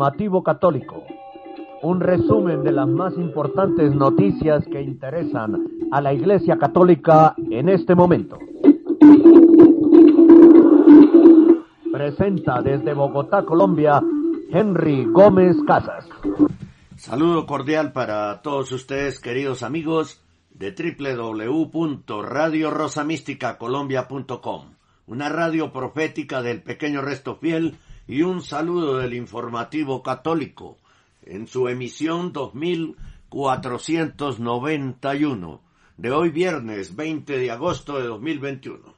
Informativo Católico. Un resumen de las más importantes noticias que interesan a la Iglesia Católica en este momento. Presenta desde Bogotá, Colombia, Henry Gómez Casas. Saludo cordial para todos ustedes, queridos amigos de www.radiorosamísticacolombia.com, una radio profética del pequeño resto fiel y un saludo del informativo católico en su emisión 2491 de hoy viernes 20 de agosto de 2021.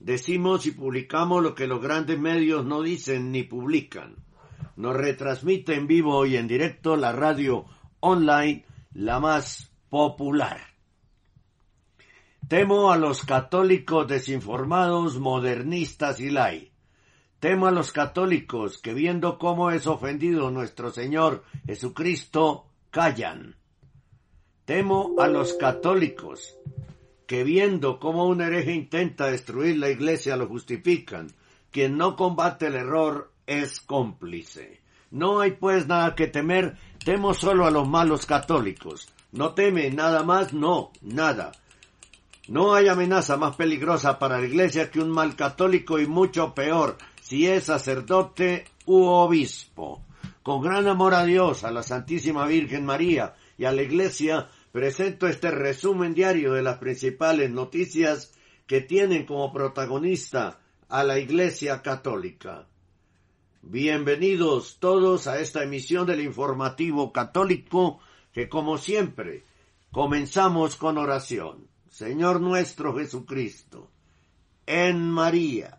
Decimos y publicamos lo que los grandes medios no dicen ni publican. Nos retransmite en vivo y en directo la radio online, la más popular. Temo a los católicos desinformados, modernistas y lai. Temo a los católicos que viendo cómo es ofendido nuestro Señor Jesucristo, callan. Temo a los católicos que viendo cómo un hereje intenta destruir la iglesia lo justifican. Quien no combate el error es cómplice. No hay pues nada que temer, temo solo a los malos católicos. No teme nada más, no, nada. No hay amenaza más peligrosa para la iglesia que un mal católico y mucho peor si es sacerdote u obispo. Con gran amor a Dios, a la Santísima Virgen María y a la iglesia, presento este resumen diario de las principales noticias que tienen como protagonista a la iglesia católica. Bienvenidos todos a esta emisión del informativo católico que como siempre comenzamos con oración. Señor nuestro Jesucristo, en María,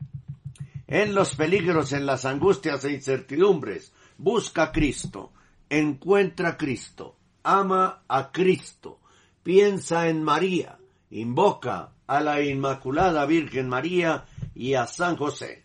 En los peligros, en las angustias e incertidumbres, busca a Cristo, encuentra a Cristo, ama a Cristo, piensa en María, invoca a la Inmaculada Virgen María y a San José.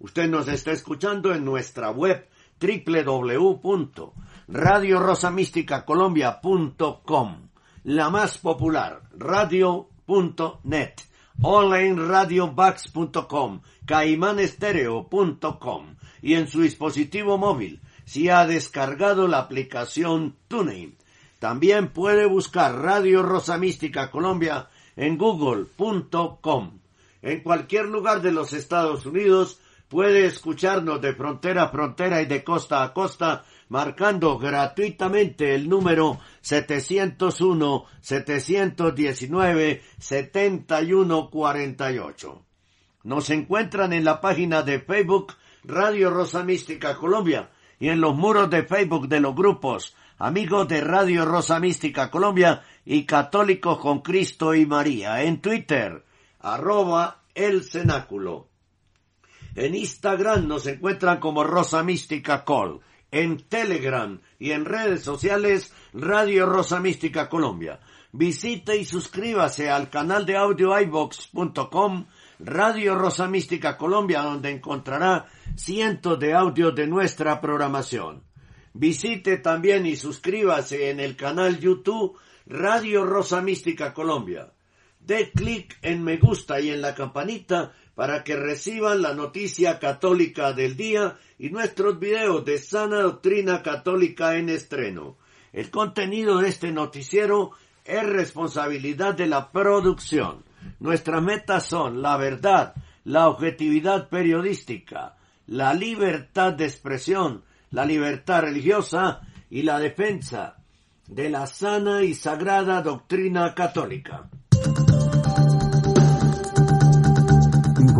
Usted nos está escuchando en nuestra web www.radiorosamísticacolombia.com la más popular, radio.net, onlineradiobax.com, caimanestereo.com y en su dispositivo móvil si ha descargado la aplicación TuneIn. También puede buscar Radio Rosa Mística Colombia en google.com. En cualquier lugar de los Estados Unidos puede escucharnos de frontera a frontera y de costa a costa marcando gratuitamente el número 701-719-7148. Nos encuentran en la página de Facebook Radio Rosa Mística Colombia y en los muros de Facebook de los grupos Amigos de Radio Rosa Mística Colombia y Católicos con Cristo y María. En Twitter, arroba el cenáculo. En Instagram nos encuentran como Rosa Mística Col en Telegram y en redes sociales Radio Rosa Mística Colombia. Visite y suscríbase al canal de audio iVox.com Radio Rosa Mística Colombia donde encontrará cientos de audios de nuestra programación. Visite también y suscríbase en el canal YouTube Radio Rosa Mística Colombia. Dé clic en me gusta y en la campanita para que reciban la noticia católica del día y nuestros videos de sana doctrina católica en estreno. El contenido de este noticiero es responsabilidad de la producción. Nuestras metas son la verdad, la objetividad periodística, la libertad de expresión, la libertad religiosa y la defensa de la sana y sagrada doctrina católica.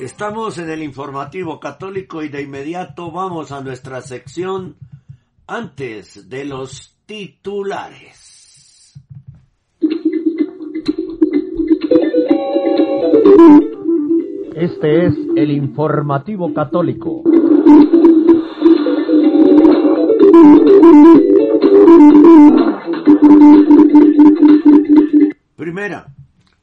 Estamos en el informativo católico y de inmediato vamos a nuestra sección antes de los titulares. Este es el informativo católico. Primera,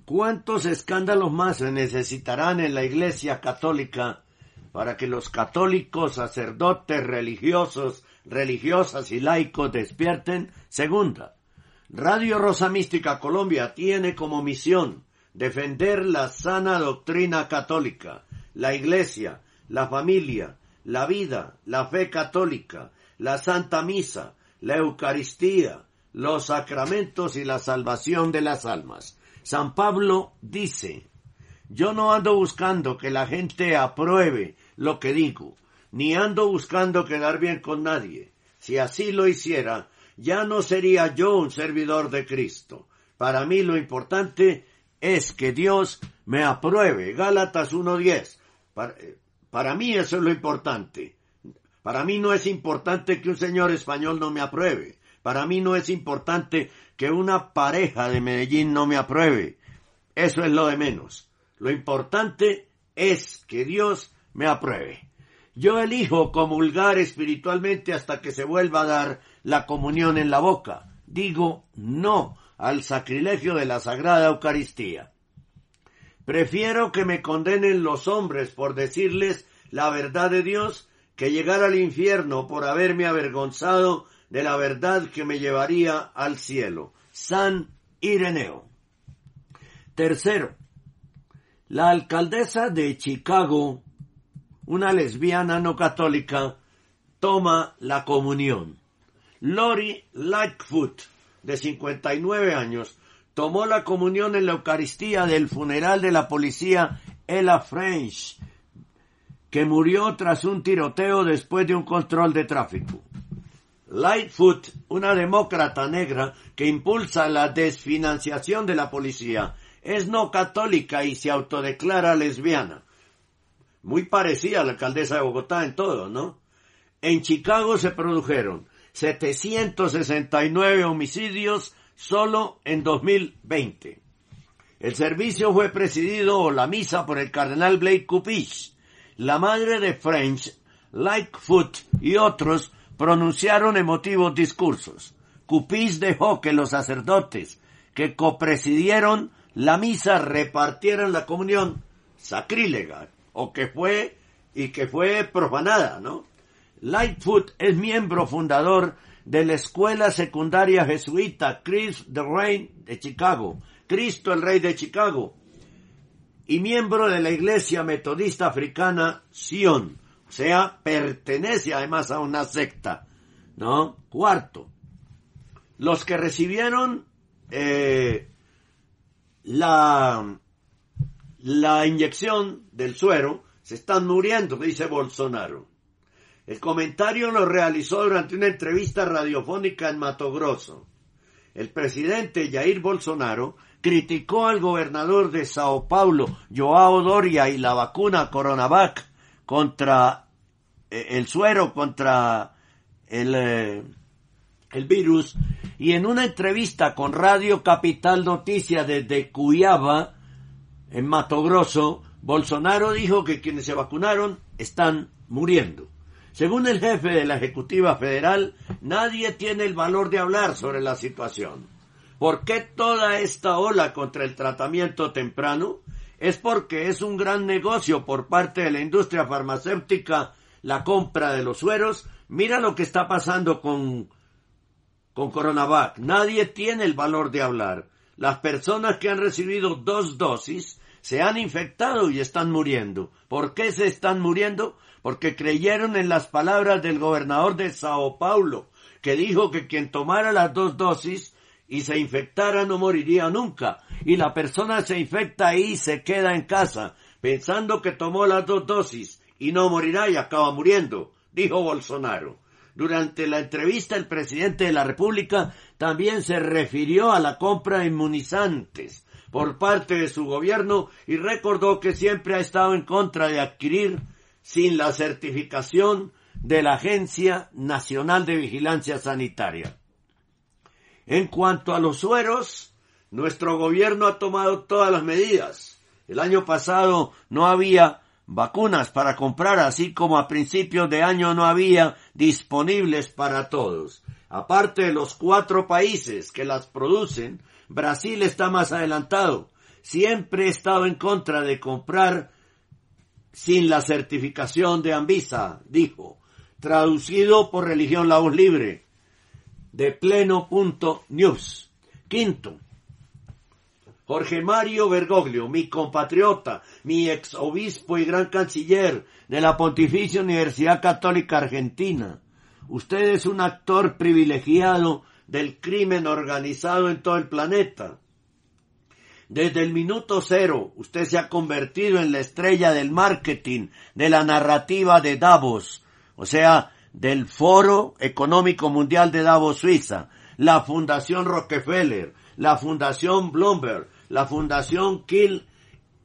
¿cuántos escándalos más se necesitarán en la Iglesia Católica para que los católicos, sacerdotes, religiosos, religiosas y laicos despierten? Segunda, Radio Rosa Mística Colombia tiene como misión defender la sana doctrina católica, la Iglesia, la familia, la vida, la fe católica, la Santa Misa, la Eucaristía, los sacramentos y la salvación de las almas. San Pablo dice, yo no ando buscando que la gente apruebe lo que digo, ni ando buscando quedar bien con nadie. Si así lo hiciera, ya no sería yo un servidor de Cristo. Para mí lo importante es que Dios me apruebe. Gálatas 1.10. Para, para mí eso es lo importante. Para mí no es importante que un señor español no me apruebe. Para mí no es importante que una pareja de Medellín no me apruebe. Eso es lo de menos. Lo importante es que Dios me apruebe. Yo elijo comulgar espiritualmente hasta que se vuelva a dar la comunión en la boca. Digo no al sacrilegio de la Sagrada Eucaristía. Prefiero que me condenen los hombres por decirles la verdad de Dios que llegar al infierno por haberme avergonzado de la verdad que me llevaría al cielo. San Ireneo. Tercero, la alcaldesa de Chicago, una lesbiana no católica, toma la comunión. Lori Lightfoot, de 59 años, tomó la comunión en la Eucaristía del funeral de la policía Ella French, que murió tras un tiroteo después de un control de tráfico. Lightfoot, una demócrata negra que impulsa la desfinanciación de la policía, es no católica y se autodeclara lesbiana. Muy parecida a la alcaldesa de Bogotá en todo, ¿no? En Chicago se produjeron 769 homicidios solo en 2020. El servicio fue presidido o la misa por el cardenal Blake Cupish. La madre de French, Lightfoot y otros pronunciaron emotivos discursos. Cupís dejó que los sacerdotes que copresidieron la misa repartieran la comunión sacrílega o que fue y que fue profanada, ¿no? Lightfoot es miembro fundador de la escuela secundaria jesuita Christ the Reign de Chicago, Cristo el Rey de Chicago, y miembro de la iglesia metodista africana Sion, o sea, pertenece además a una secta, ¿no? Cuarto, los que recibieron eh, la, la inyección del suero se están muriendo, dice Bolsonaro. El comentario lo realizó durante una entrevista radiofónica en Mato Grosso. El presidente Jair Bolsonaro criticó al gobernador de Sao Paulo, Joao Doria, y la vacuna Coronavac contra eh, el suero, contra el, eh, el virus, y en una entrevista con Radio Capital Noticias desde Cuyaba, en Mato Grosso, Bolsonaro dijo que quienes se vacunaron están muriendo. Según el jefe de la Ejecutiva Federal, nadie tiene el valor de hablar sobre la situación. ¿Por qué toda esta ola contra el tratamiento temprano? Es porque es un gran negocio por parte de la industria farmacéutica la compra de los sueros. Mira lo que está pasando con, con Coronavac. Nadie tiene el valor de hablar. Las personas que han recibido dos dosis se han infectado y están muriendo. ¿Por qué se están muriendo? porque creyeron en las palabras del gobernador de Sao Paulo, que dijo que quien tomara las dos dosis y se infectara no moriría nunca, y la persona se infecta y se queda en casa, pensando que tomó las dos dosis y no morirá y acaba muriendo, dijo Bolsonaro. Durante la entrevista el presidente de la República también se refirió a la compra de inmunizantes por parte de su gobierno y recordó que siempre ha estado en contra de adquirir sin la certificación de la Agencia Nacional de Vigilancia Sanitaria. En cuanto a los sueros, nuestro gobierno ha tomado todas las medidas. El año pasado no había vacunas para comprar, así como a principios de año no había disponibles para todos. Aparte de los cuatro países que las producen, Brasil está más adelantado. Siempre he estado en contra de comprar sin la certificación de Anvisa, dijo, traducido por Religión La Voz Libre, de pleno punto news. Quinto, Jorge Mario Bergoglio, mi compatriota, mi ex obispo y gran canciller de la Pontificia Universidad Católica Argentina. Usted es un actor privilegiado del crimen organizado en todo el planeta. Desde el minuto cero, usted se ha convertido en la estrella del marketing, de la narrativa de Davos, o sea, del Foro Económico Mundial de Davos, Suiza, la Fundación Rockefeller, la Fundación Bloomberg, la Fundación Kill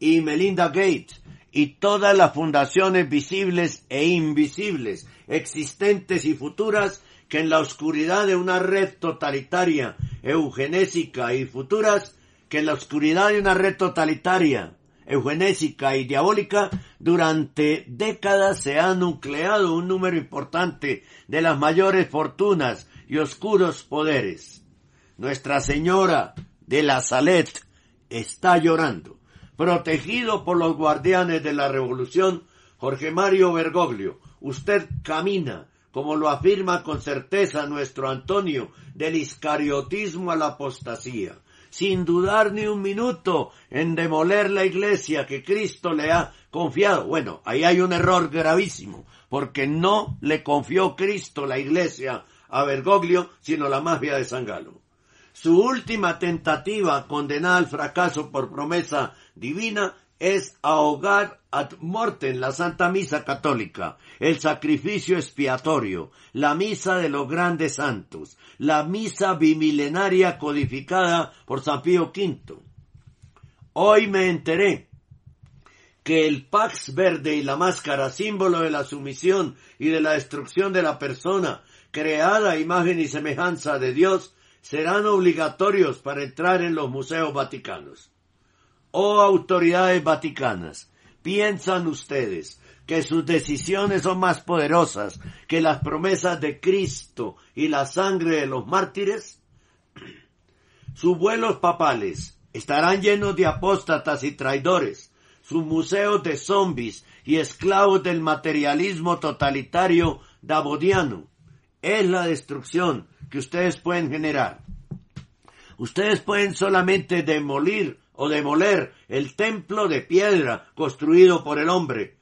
y Melinda Gates y todas las fundaciones visibles e invisibles, existentes y futuras, que en la oscuridad de una red totalitaria, eugenésica y futuras, que en la oscuridad de una red totalitaria, eugenésica y diabólica, durante décadas se ha nucleado un número importante de las mayores fortunas y oscuros poderes. Nuestra Señora de la Salet está llorando. Protegido por los guardianes de la revolución, Jorge Mario Bergoglio, usted camina, como lo afirma con certeza nuestro Antonio, del iscariotismo a la apostasía, sin dudar ni un minuto en demoler la iglesia que Cristo le ha confiado. Bueno, ahí hay un error gravísimo, porque no le confió Cristo la iglesia a Bergoglio, sino la mafia de San Galo. Su última tentativa, condenada al fracaso por promesa divina, es ahogar ad mortem la Santa Misa Católica, el sacrificio expiatorio, la misa de los grandes santos, la misa bimilenaria codificada por San Pío V. Hoy me enteré que el Pax Verde y la máscara, símbolo de la sumisión y de la destrucción de la persona, creada imagen y semejanza de Dios, serán obligatorios para entrar en los museos vaticanos. Oh autoridades vaticanas, ¿piensan ustedes que sus decisiones son más poderosas que las promesas de Cristo y la sangre de los mártires? Sus vuelos papales estarán llenos de apóstatas y traidores, sus museos de zombies y esclavos del materialismo totalitario davodiano. Es la destrucción que ustedes pueden generar. Ustedes pueden solamente demolir o demoler el templo de piedra construido por el hombre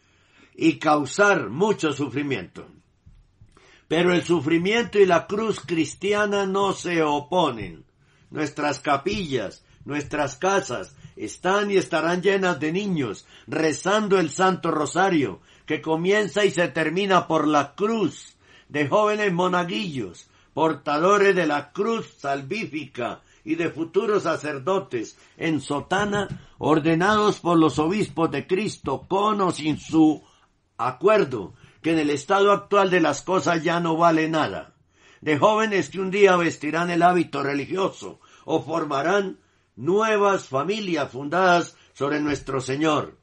y causar mucho sufrimiento. Pero el sufrimiento y la cruz cristiana no se oponen. Nuestras capillas, nuestras casas están y estarán llenas de niños rezando el Santo Rosario, que comienza y se termina por la cruz, de jóvenes monaguillos, portadores de la cruz salvífica y de futuros sacerdotes en sotana, ordenados por los obispos de Cristo, con o sin su acuerdo, que en el estado actual de las cosas ya no vale nada, de jóvenes que un día vestirán el hábito religioso o formarán nuevas familias fundadas sobre nuestro Señor.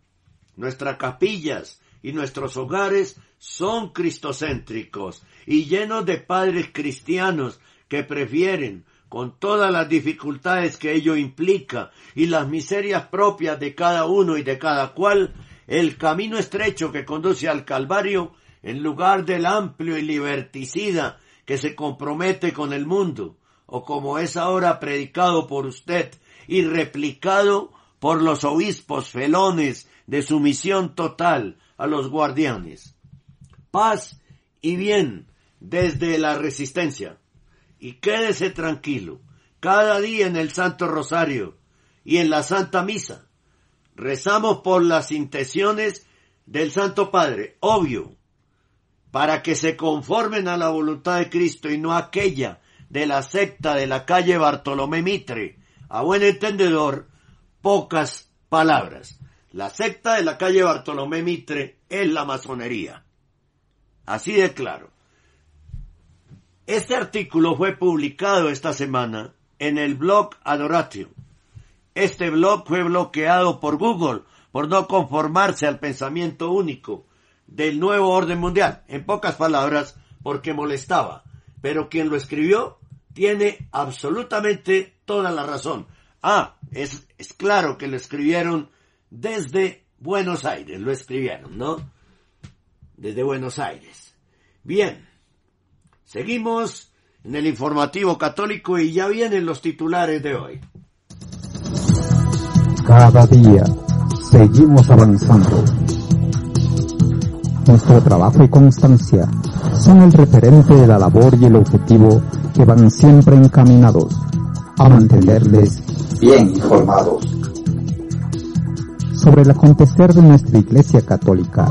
Nuestras capillas y nuestros hogares son cristocéntricos y llenos de padres cristianos que prefieren, con todas las dificultades que ello implica y las miserias propias de cada uno y de cada cual, el camino estrecho que conduce al Calvario, en lugar del amplio y liberticida que se compromete con el mundo, o como es ahora predicado por usted y replicado por los obispos felones de sumisión total a los guardianes. Paz y bien desde la resistencia. Y quédese tranquilo, cada día en el Santo Rosario y en la Santa Misa. Rezamos por las intenciones del Santo Padre, obvio, para que se conformen a la voluntad de Cristo y no aquella de la secta de la calle Bartolomé Mitre. A buen entendedor, pocas palabras. La secta de la calle Bartolomé Mitre es la masonería. Así de claro. Este artículo fue publicado esta semana en el blog Adoratio. Este blog fue bloqueado por Google por no conformarse al pensamiento único del nuevo orden mundial. En pocas palabras, porque molestaba. Pero quien lo escribió tiene absolutamente toda la razón. Ah, es, es claro que lo escribieron desde Buenos Aires, lo escribieron, ¿no? Desde Buenos Aires. Bien, seguimos en el informativo católico y ya vienen los titulares de hoy. Cada día seguimos avanzando. Nuestro trabajo y constancia son el referente de la labor y el objetivo que van siempre encaminados a mantenerles bien informados sobre el acontecer de nuestra Iglesia Católica.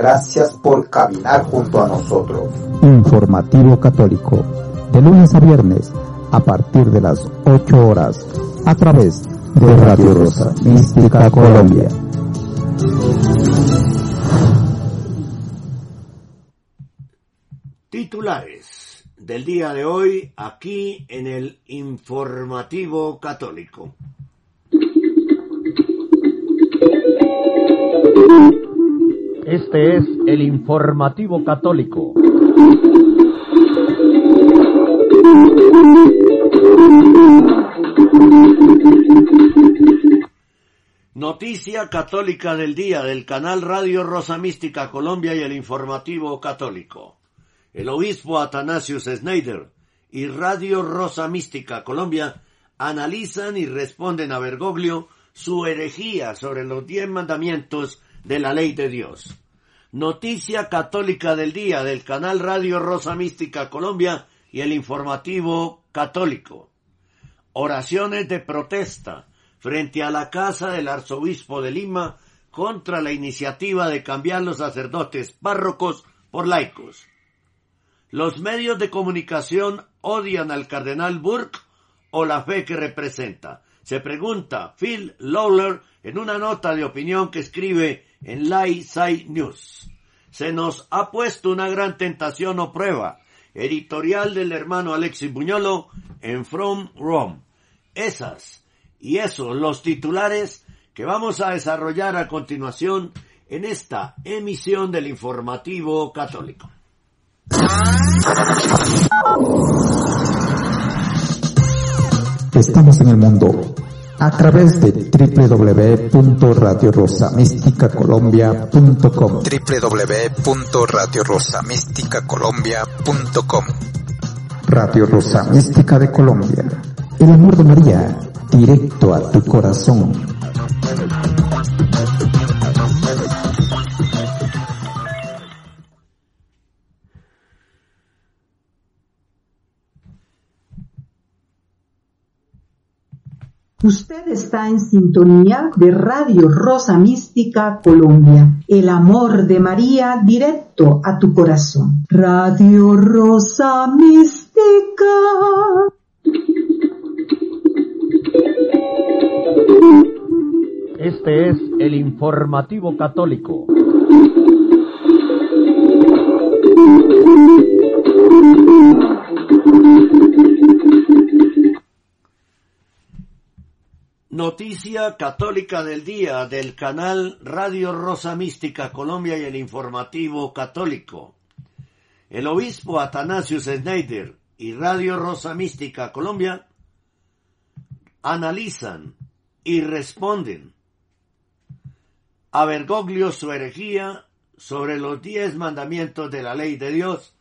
Gracias por caminar junto a nosotros. Informativo Católico, de lunes a viernes, a partir de las 8 horas, a través de Radio Rosa Mística Colombia. Titulares del día de hoy aquí en el Informativo Católico. Este es el Informativo Católico. Noticia católica del día del canal Radio Rosa Mística Colombia y el Informativo Católico. El obispo Atanasius Schneider y Radio Rosa Mística Colombia analizan y responden a Bergoglio su herejía sobre los diez mandamientos de la ley de Dios. Noticia católica del día del canal Radio Rosa Mística Colombia y el Informativo Católico. Oraciones de protesta frente a la casa del arzobispo de Lima contra la iniciativa de cambiar los sacerdotes párrocos por laicos. Los medios de comunicación odian al cardenal Burke o la fe que representa. Se pregunta Phil Lawler en una nota de opinión que escribe en Lai Side News. Se nos ha puesto una gran tentación o prueba. Editorial del hermano Alexis Buñolo en From Rome. Esas y eso, los titulares que vamos a desarrollar a continuación en esta emisión del informativo católico. Estamos en el mundo a través de www.radiorosamisticacolombia.com www.radiorosamisticacolombia.com Radio Rosa Mística de Colombia. El amor de María directo a tu corazón. Usted está en sintonía de Radio Rosa Mística Colombia. El amor de María directo a tu corazón. Radio Rosa Mística. Este es el Informativo Católico. Noticia católica del día del canal Radio Rosa Mística Colombia y el Informativo Católico. El obispo Atanasius Schneider y Radio Rosa Mística Colombia analizan y responden a Bergoglio su herejía sobre los diez mandamientos de la ley de Dios,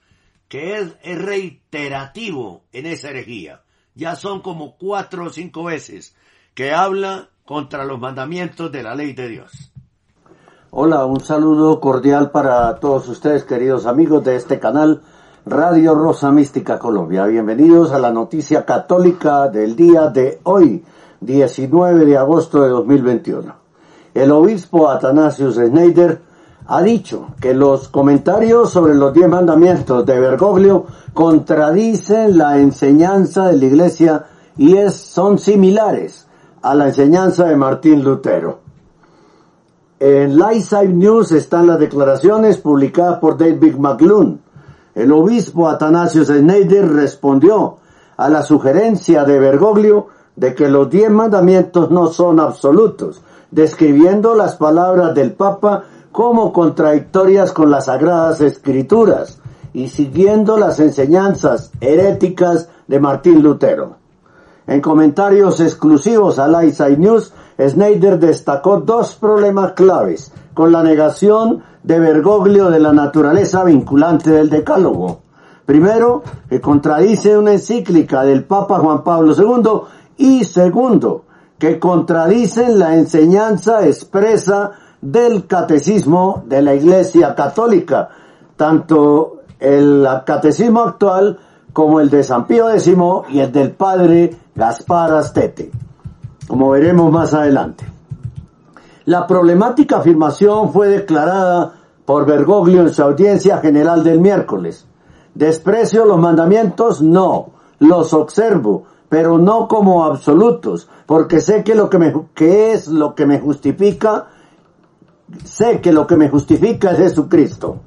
que es, reiterativo en esa herejía. Ya son como cuatro o cinco veces que habla contra los mandamientos de la ley de Dios. Hola, un saludo cordial para todos ustedes, queridos amigos de este canal Radio Rosa Mística Colombia. Bienvenidos a la noticia católica del día de hoy, 19 de agosto de 2021. El obispo Atanasius Schneider ha dicho que los comentarios sobre los diez mandamientos de Bergoglio contradicen la enseñanza de la iglesia y es, son similares a la enseñanza de Martín Lutero. En Lightside News están las declaraciones publicadas por David McLuhan. El obispo Atanasio Schneider respondió a la sugerencia de Bergoglio de que los diez mandamientos no son absolutos, describiendo las palabras del Papa como contradictorias con las sagradas escrituras y siguiendo las enseñanzas heréticas de Martín Lutero. En comentarios exclusivos a Lightside News, Schneider destacó dos problemas claves con la negación de Bergoglio de la naturaleza vinculante del decálogo. Primero, que contradice una encíclica del Papa Juan Pablo II y segundo, que contradicen la enseñanza expresa del catecismo de la Iglesia Católica, tanto el catecismo actual como el de San Pío X y el del padre Gaspar Astete como veremos más adelante. La problemática afirmación fue declarada por Bergoglio en su audiencia general del miércoles. Desprecio los mandamientos, no, los observo, pero no como absolutos, porque sé que lo que me, que es lo que me justifica, sé que lo que me justifica es Jesucristo.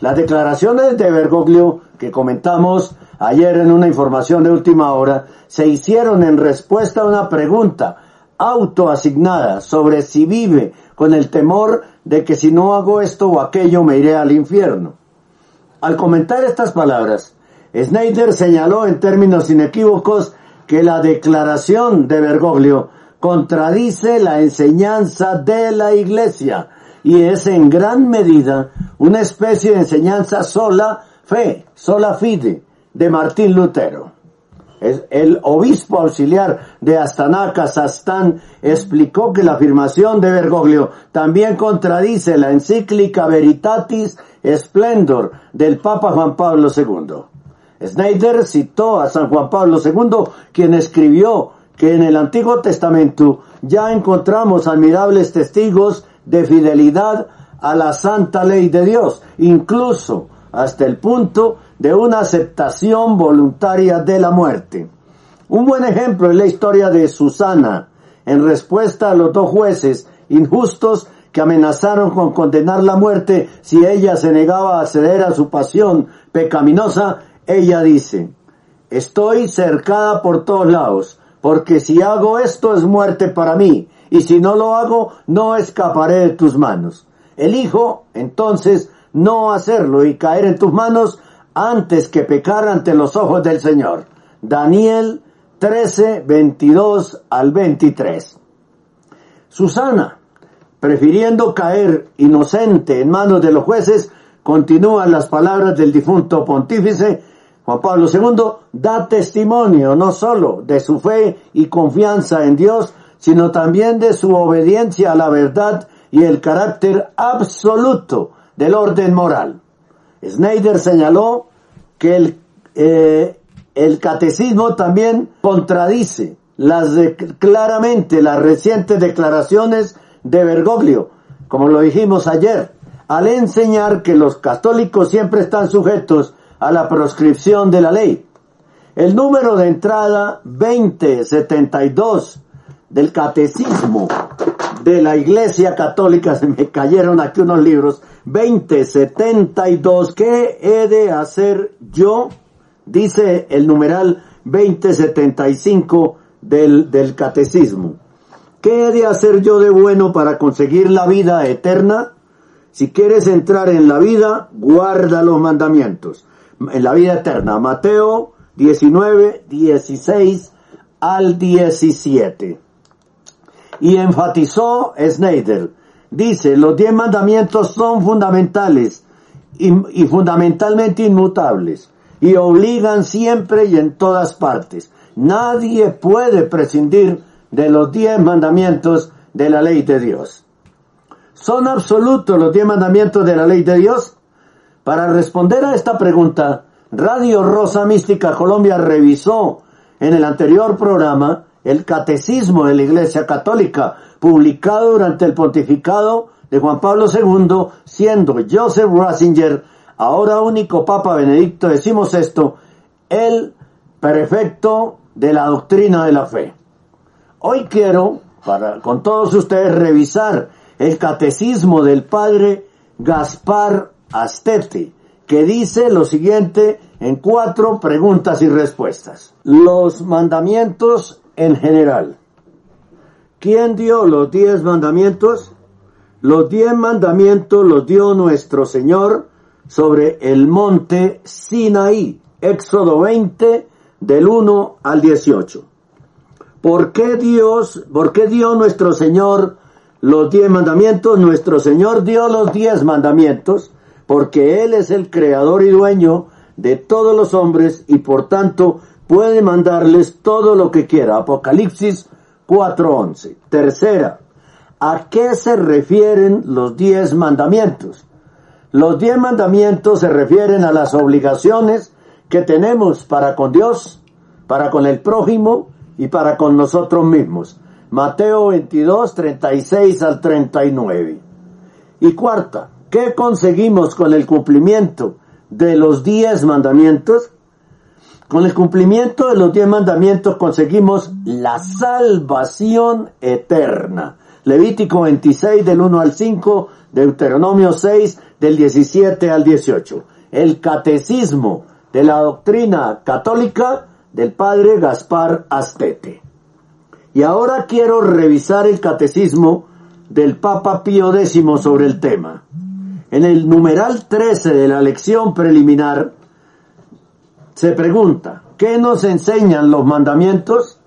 Las declaraciones de Bergoglio que comentamos ayer en una información de última hora, se hicieron en respuesta a una pregunta autoasignada sobre si vive con el temor de que si no hago esto o aquello me iré al infierno. Al comentar estas palabras, Snyder señaló en términos inequívocos que la declaración de Bergoglio contradice la enseñanza de la Iglesia y es en gran medida una especie de enseñanza sola fe, sola fide, de Martín Lutero. El obispo auxiliar de Astana, Kazajstán, explicó que la afirmación de Bergoglio también contradice la encíclica Veritatis Splendor del Papa Juan Pablo II. Snyder citó a San Juan Pablo II, quien escribió que en el Antiguo Testamento ya encontramos admirables testigos de fidelidad a la santa ley de Dios, incluso hasta el punto de una aceptación voluntaria de la muerte. Un buen ejemplo es la historia de Susana, en respuesta a los dos jueces injustos que amenazaron con condenar la muerte si ella se negaba a ceder a su pasión pecaminosa, ella dice, estoy cercada por todos lados, porque si hago esto es muerte para mí, y si no lo hago, no escaparé de tus manos. Elijo, entonces, no hacerlo y caer en tus manos antes que pecar ante los ojos del Señor. Daniel 13, 22 al 23. Susana, prefiriendo caer inocente en manos de los jueces, continúan las palabras del difunto pontífice Juan Pablo II, da testimonio no solo de su fe y confianza en Dios, sino también de su obediencia a la verdad y el carácter absoluto del orden moral. Snyder señaló que el, eh, el catecismo también contradice las claramente las recientes declaraciones de Bergoglio, como lo dijimos ayer, al enseñar que los católicos siempre están sujetos a la proscripción de la ley. El número de entrada 2072 del catecismo de la Iglesia Católica, se me cayeron aquí unos libros, 2072. ¿Qué he de hacer yo? Dice el numeral 2075 del, del catecismo. ¿Qué he de hacer yo de bueno para conseguir la vida eterna? Si quieres entrar en la vida, guarda los mandamientos. En la vida eterna. Mateo 19, 16 al 17. Y enfatizó Snyder Dice, los diez mandamientos son fundamentales y, fundamentalmente inmutables y obligan siempre y en todas partes. Nadie puede prescindir de los diez mandamientos de la ley de Dios. ¿Son absolutos los diez mandamientos de la ley de Dios? Para responder a esta pregunta, Radio Rosa Mística Colombia revisó en el anterior programa el Catecismo de la Iglesia Católica, publicado durante el pontificado de Juan Pablo II, siendo Joseph Ratzinger, ahora único Papa Benedicto XVI, el prefecto de la doctrina de la fe. Hoy quiero, para con todos ustedes, revisar el catecismo del padre Gaspar Astete, que dice lo siguiente en cuatro preguntas y respuestas. Los mandamientos en general. ¿Quién dio los diez mandamientos? Los diez mandamientos los dio nuestro Señor sobre el monte Sinaí, Éxodo 20, del 1 al 18. ¿Por qué Dios, por qué dio nuestro Señor los diez mandamientos? Nuestro Señor dio los diez mandamientos porque Él es el creador y dueño de todos los hombres y por tanto puede mandarles todo lo que quiera. Apocalipsis 4.11. Tercera, ¿a qué se refieren los diez mandamientos? Los diez mandamientos se refieren a las obligaciones que tenemos para con Dios, para con el prójimo y para con nosotros mismos. Mateo 22, 36 al 39. Y cuarta, ¿qué conseguimos con el cumplimiento de los diez mandamientos? Con el cumplimiento de los diez mandamientos conseguimos la salvación eterna. Levítico 26 del 1 al 5, Deuteronomio 6 del 17 al 18. El catecismo de la doctrina católica del padre Gaspar Astete. Y ahora quiero revisar el catecismo del Papa Pío X sobre el tema. En el numeral 13 de la lección preliminar se pregunta, ¿qué nos enseñan los mandamientos?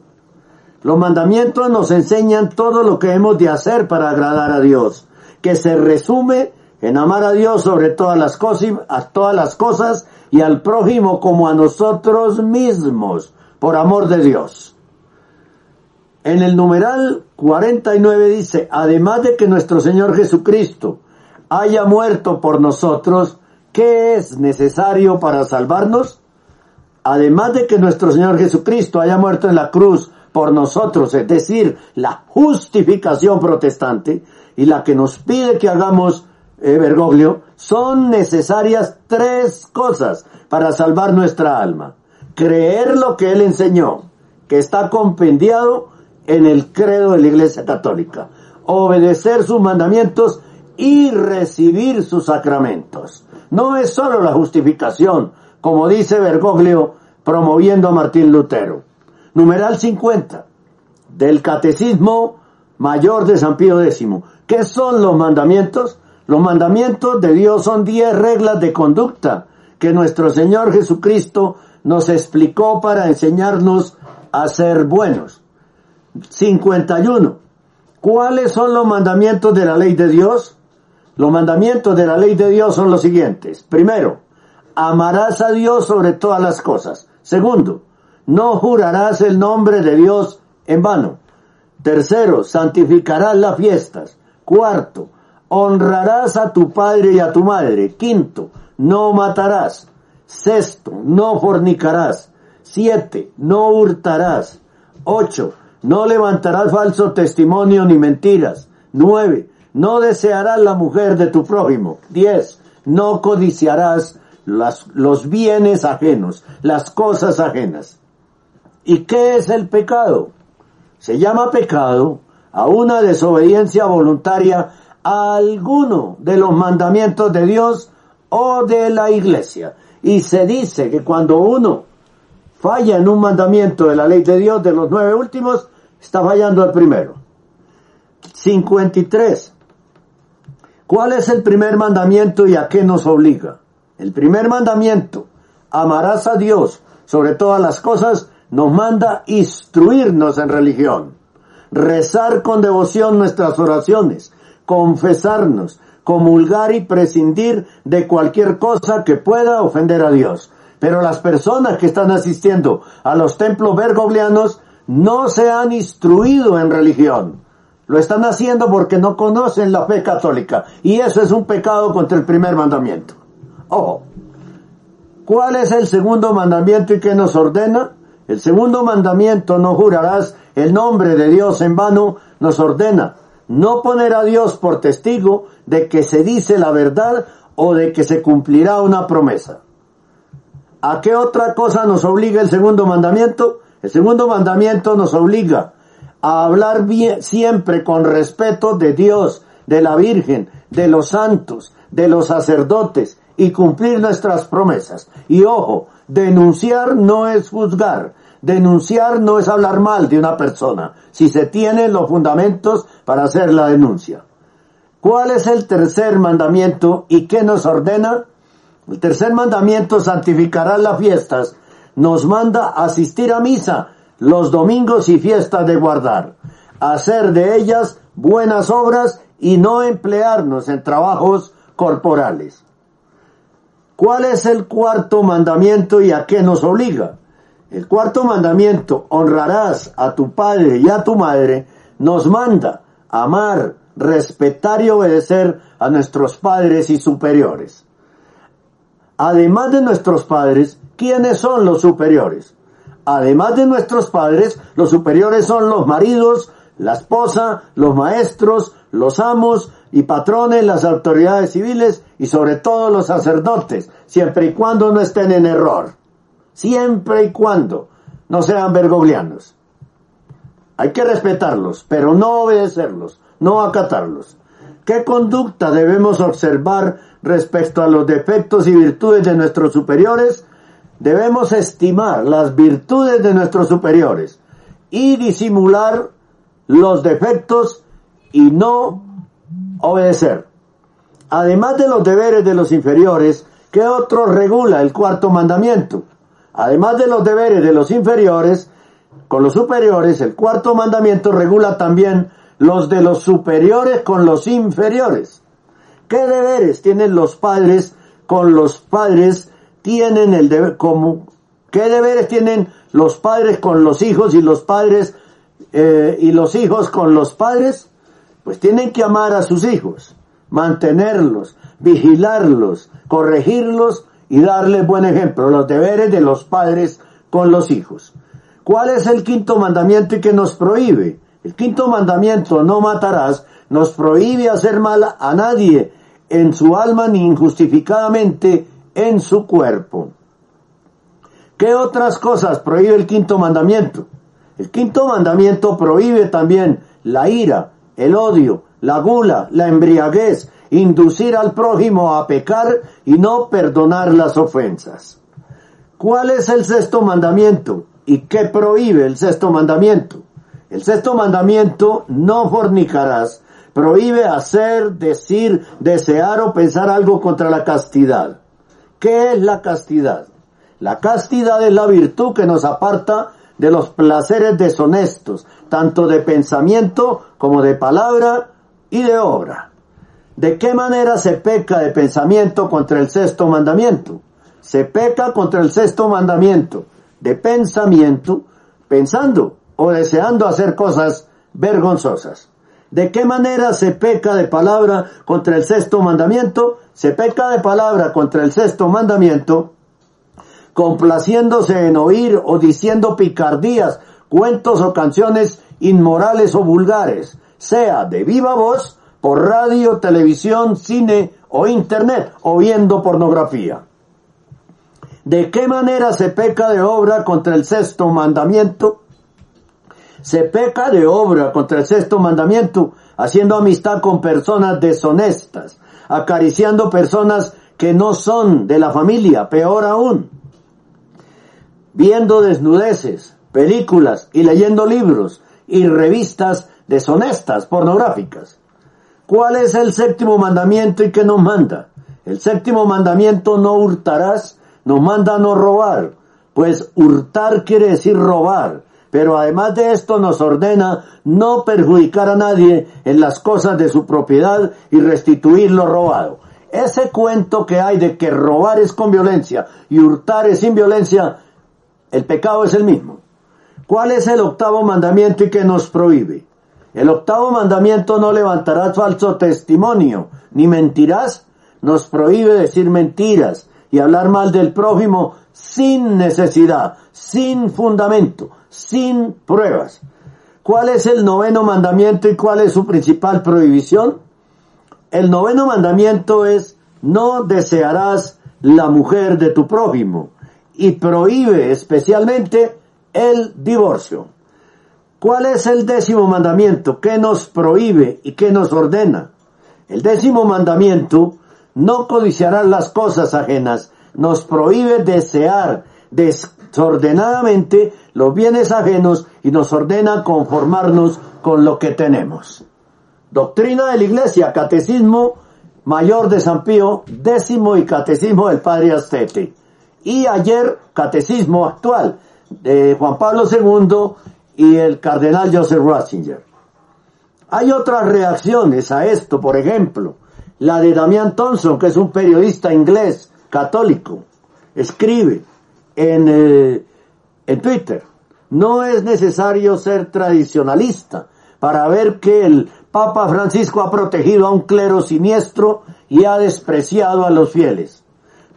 Los mandamientos nos enseñan todo lo que hemos de hacer para agradar a Dios, que se resume en amar a Dios sobre todas las cosas, a todas las cosas y al prójimo como a nosotros mismos, por amor de Dios. En el numeral 49 dice, además de que nuestro Señor Jesucristo haya muerto por nosotros, ¿qué es necesario para salvarnos? Además de que nuestro Señor Jesucristo haya muerto en la cruz por nosotros, es decir, la justificación protestante y la que nos pide que hagamos eh, Bergoglio, son necesarias tres cosas para salvar nuestra alma. Creer lo que Él enseñó, que está compendiado en el credo de la Iglesia Católica. Obedecer sus mandamientos y recibir sus sacramentos. No es solo la justificación, como dice Bergoglio promoviendo a Martín Lutero. Numeral 50 del Catecismo Mayor de San Pío X. ¿Qué son los mandamientos? Los mandamientos de Dios son diez reglas de conducta que nuestro Señor Jesucristo nos explicó para enseñarnos a ser buenos. 51. ¿Cuáles son los mandamientos de la ley de Dios? Los mandamientos de la ley de Dios son los siguientes. Primero, amarás a Dios sobre todas las cosas. Segundo, no jurarás el nombre de Dios en vano. Tercero, santificarás las fiestas. Cuarto, honrarás a tu padre y a tu madre. Quinto, no matarás. Sexto, no fornicarás. Siete, no hurtarás. Ocho, no levantarás falso testimonio ni mentiras. Nueve, no desearás la mujer de tu prójimo. Diez, no codiciarás los bienes ajenos, las cosas ajenas. ¿Y qué es el pecado? Se llama pecado a una desobediencia voluntaria a alguno de los mandamientos de Dios o de la iglesia. Y se dice que cuando uno falla en un mandamiento de la ley de Dios, de los nueve últimos, está fallando el primero. 53. ¿Cuál es el primer mandamiento y a qué nos obliga? El primer mandamiento, amarás a Dios sobre todas las cosas, nos manda instruirnos en religión, rezar con devoción nuestras oraciones, confesarnos, comulgar y prescindir de cualquier cosa que pueda ofender a Dios. Pero las personas que están asistiendo a los templos bergoglianos no se han instruido en religión. Lo están haciendo porque no conocen la fe católica. Y eso es un pecado contra el primer mandamiento. Ojo. ¿Cuál es el segundo mandamiento y qué nos ordena? El segundo mandamiento, no jurarás el nombre de Dios en vano, nos ordena no poner a Dios por testigo de que se dice la verdad o de que se cumplirá una promesa. ¿A qué otra cosa nos obliga el segundo mandamiento? El segundo mandamiento nos obliga a hablar bien, siempre con respeto de Dios, de la Virgen, de los santos, de los sacerdotes y cumplir nuestras promesas. Y ojo, denunciar no es juzgar, denunciar no es hablar mal de una persona, si se tienen los fundamentos para hacer la denuncia. ¿Cuál es el tercer mandamiento y qué nos ordena? El tercer mandamiento santificará las fiestas, nos manda asistir a misa los domingos y fiestas de guardar, hacer de ellas buenas obras y no emplearnos en trabajos corporales. ¿Cuál es el cuarto mandamiento y a qué nos obliga? El cuarto mandamiento, honrarás a tu padre y a tu madre, nos manda amar, respetar y obedecer a nuestros padres y superiores. Además de nuestros padres, ¿quiénes son los superiores? Además de nuestros padres, los superiores son los maridos, la esposa, los maestros, los amos y patrones, las autoridades civiles y sobre todo los sacerdotes, siempre y cuando no estén en error. Siempre y cuando no sean vergoglianos. Hay que respetarlos, pero no obedecerlos, no acatarlos. ¿Qué conducta debemos observar respecto a los defectos y virtudes de nuestros superiores? Debemos estimar las virtudes de nuestros superiores y disimular los defectos y no obedecer. Además de los deberes de los inferiores, ¿qué otro regula el cuarto mandamiento? Además de los deberes de los inferiores, con los superiores, el cuarto mandamiento regula también los de los superiores con los inferiores. ¿Qué deberes tienen los padres con los padres? Tienen el deber como ¿Qué deberes tienen los padres con los hijos y los padres eh, y los hijos con los padres, pues tienen que amar a sus hijos, mantenerlos, vigilarlos, corregirlos y darles buen ejemplo, los deberes de los padres con los hijos. ¿Cuál es el quinto mandamiento que nos prohíbe? El quinto mandamiento, no matarás, nos prohíbe hacer mal a nadie en su alma ni injustificadamente en su cuerpo. ¿Qué otras cosas prohíbe el quinto mandamiento? El quinto mandamiento prohíbe también la ira, el odio, la gula, la embriaguez, inducir al prójimo a pecar y no perdonar las ofensas. ¿Cuál es el sexto mandamiento? ¿Y qué prohíbe el sexto mandamiento? El sexto mandamiento, no fornicarás, prohíbe hacer, decir, desear o pensar algo contra la castidad. ¿Qué es la castidad? La castidad es la virtud que nos aparta de los placeres deshonestos, tanto de pensamiento como de palabra y de obra. ¿De qué manera se peca de pensamiento contra el sexto mandamiento? Se peca contra el sexto mandamiento de pensamiento, pensando o deseando hacer cosas vergonzosas. ¿De qué manera se peca de palabra contra el sexto mandamiento? Se peca de palabra contra el sexto mandamiento complaciéndose en oír o diciendo picardías, cuentos o canciones inmorales o vulgares, sea de viva voz, por radio, televisión, cine o internet, o viendo pornografía. ¿De qué manera se peca de obra contra el sexto mandamiento? Se peca de obra contra el sexto mandamiento, haciendo amistad con personas deshonestas, acariciando personas que no son de la familia, peor aún viendo desnudeces, películas y leyendo libros y revistas deshonestas, pornográficas. ¿Cuál es el séptimo mandamiento y qué nos manda? El séptimo mandamiento no hurtarás, nos manda no robar, pues hurtar quiere decir robar, pero además de esto nos ordena no perjudicar a nadie en las cosas de su propiedad y restituir lo robado. Ese cuento que hay de que robar es con violencia y hurtar es sin violencia el pecado es el mismo. ¿Cuál es el octavo mandamiento y que nos prohíbe? El octavo mandamiento no levantarás falso testimonio, ni mentirás. Nos prohíbe decir mentiras y hablar mal del prójimo sin necesidad, sin fundamento, sin pruebas. ¿Cuál es el noveno mandamiento y cuál es su principal prohibición? El noveno mandamiento es no desearás la mujer de tu prójimo y prohíbe especialmente el divorcio. ¿Cuál es el décimo mandamiento? ¿Qué nos prohíbe y qué nos ordena? El décimo mandamiento, no codiciarás las cosas ajenas, nos prohíbe desear desordenadamente los bienes ajenos y nos ordena conformarnos con lo que tenemos. Doctrina de la Iglesia, Catecismo Mayor de San Pío, décimo y Catecismo del Padre Astete. Y ayer, Catecismo actual de Juan Pablo II y el Cardenal Joseph Ratzinger. Hay otras reacciones a esto, por ejemplo, la de Damian Thompson, que es un periodista inglés católico, escribe en, eh, en Twitter, no es necesario ser tradicionalista para ver que el Papa Francisco ha protegido a un clero siniestro y ha despreciado a los fieles.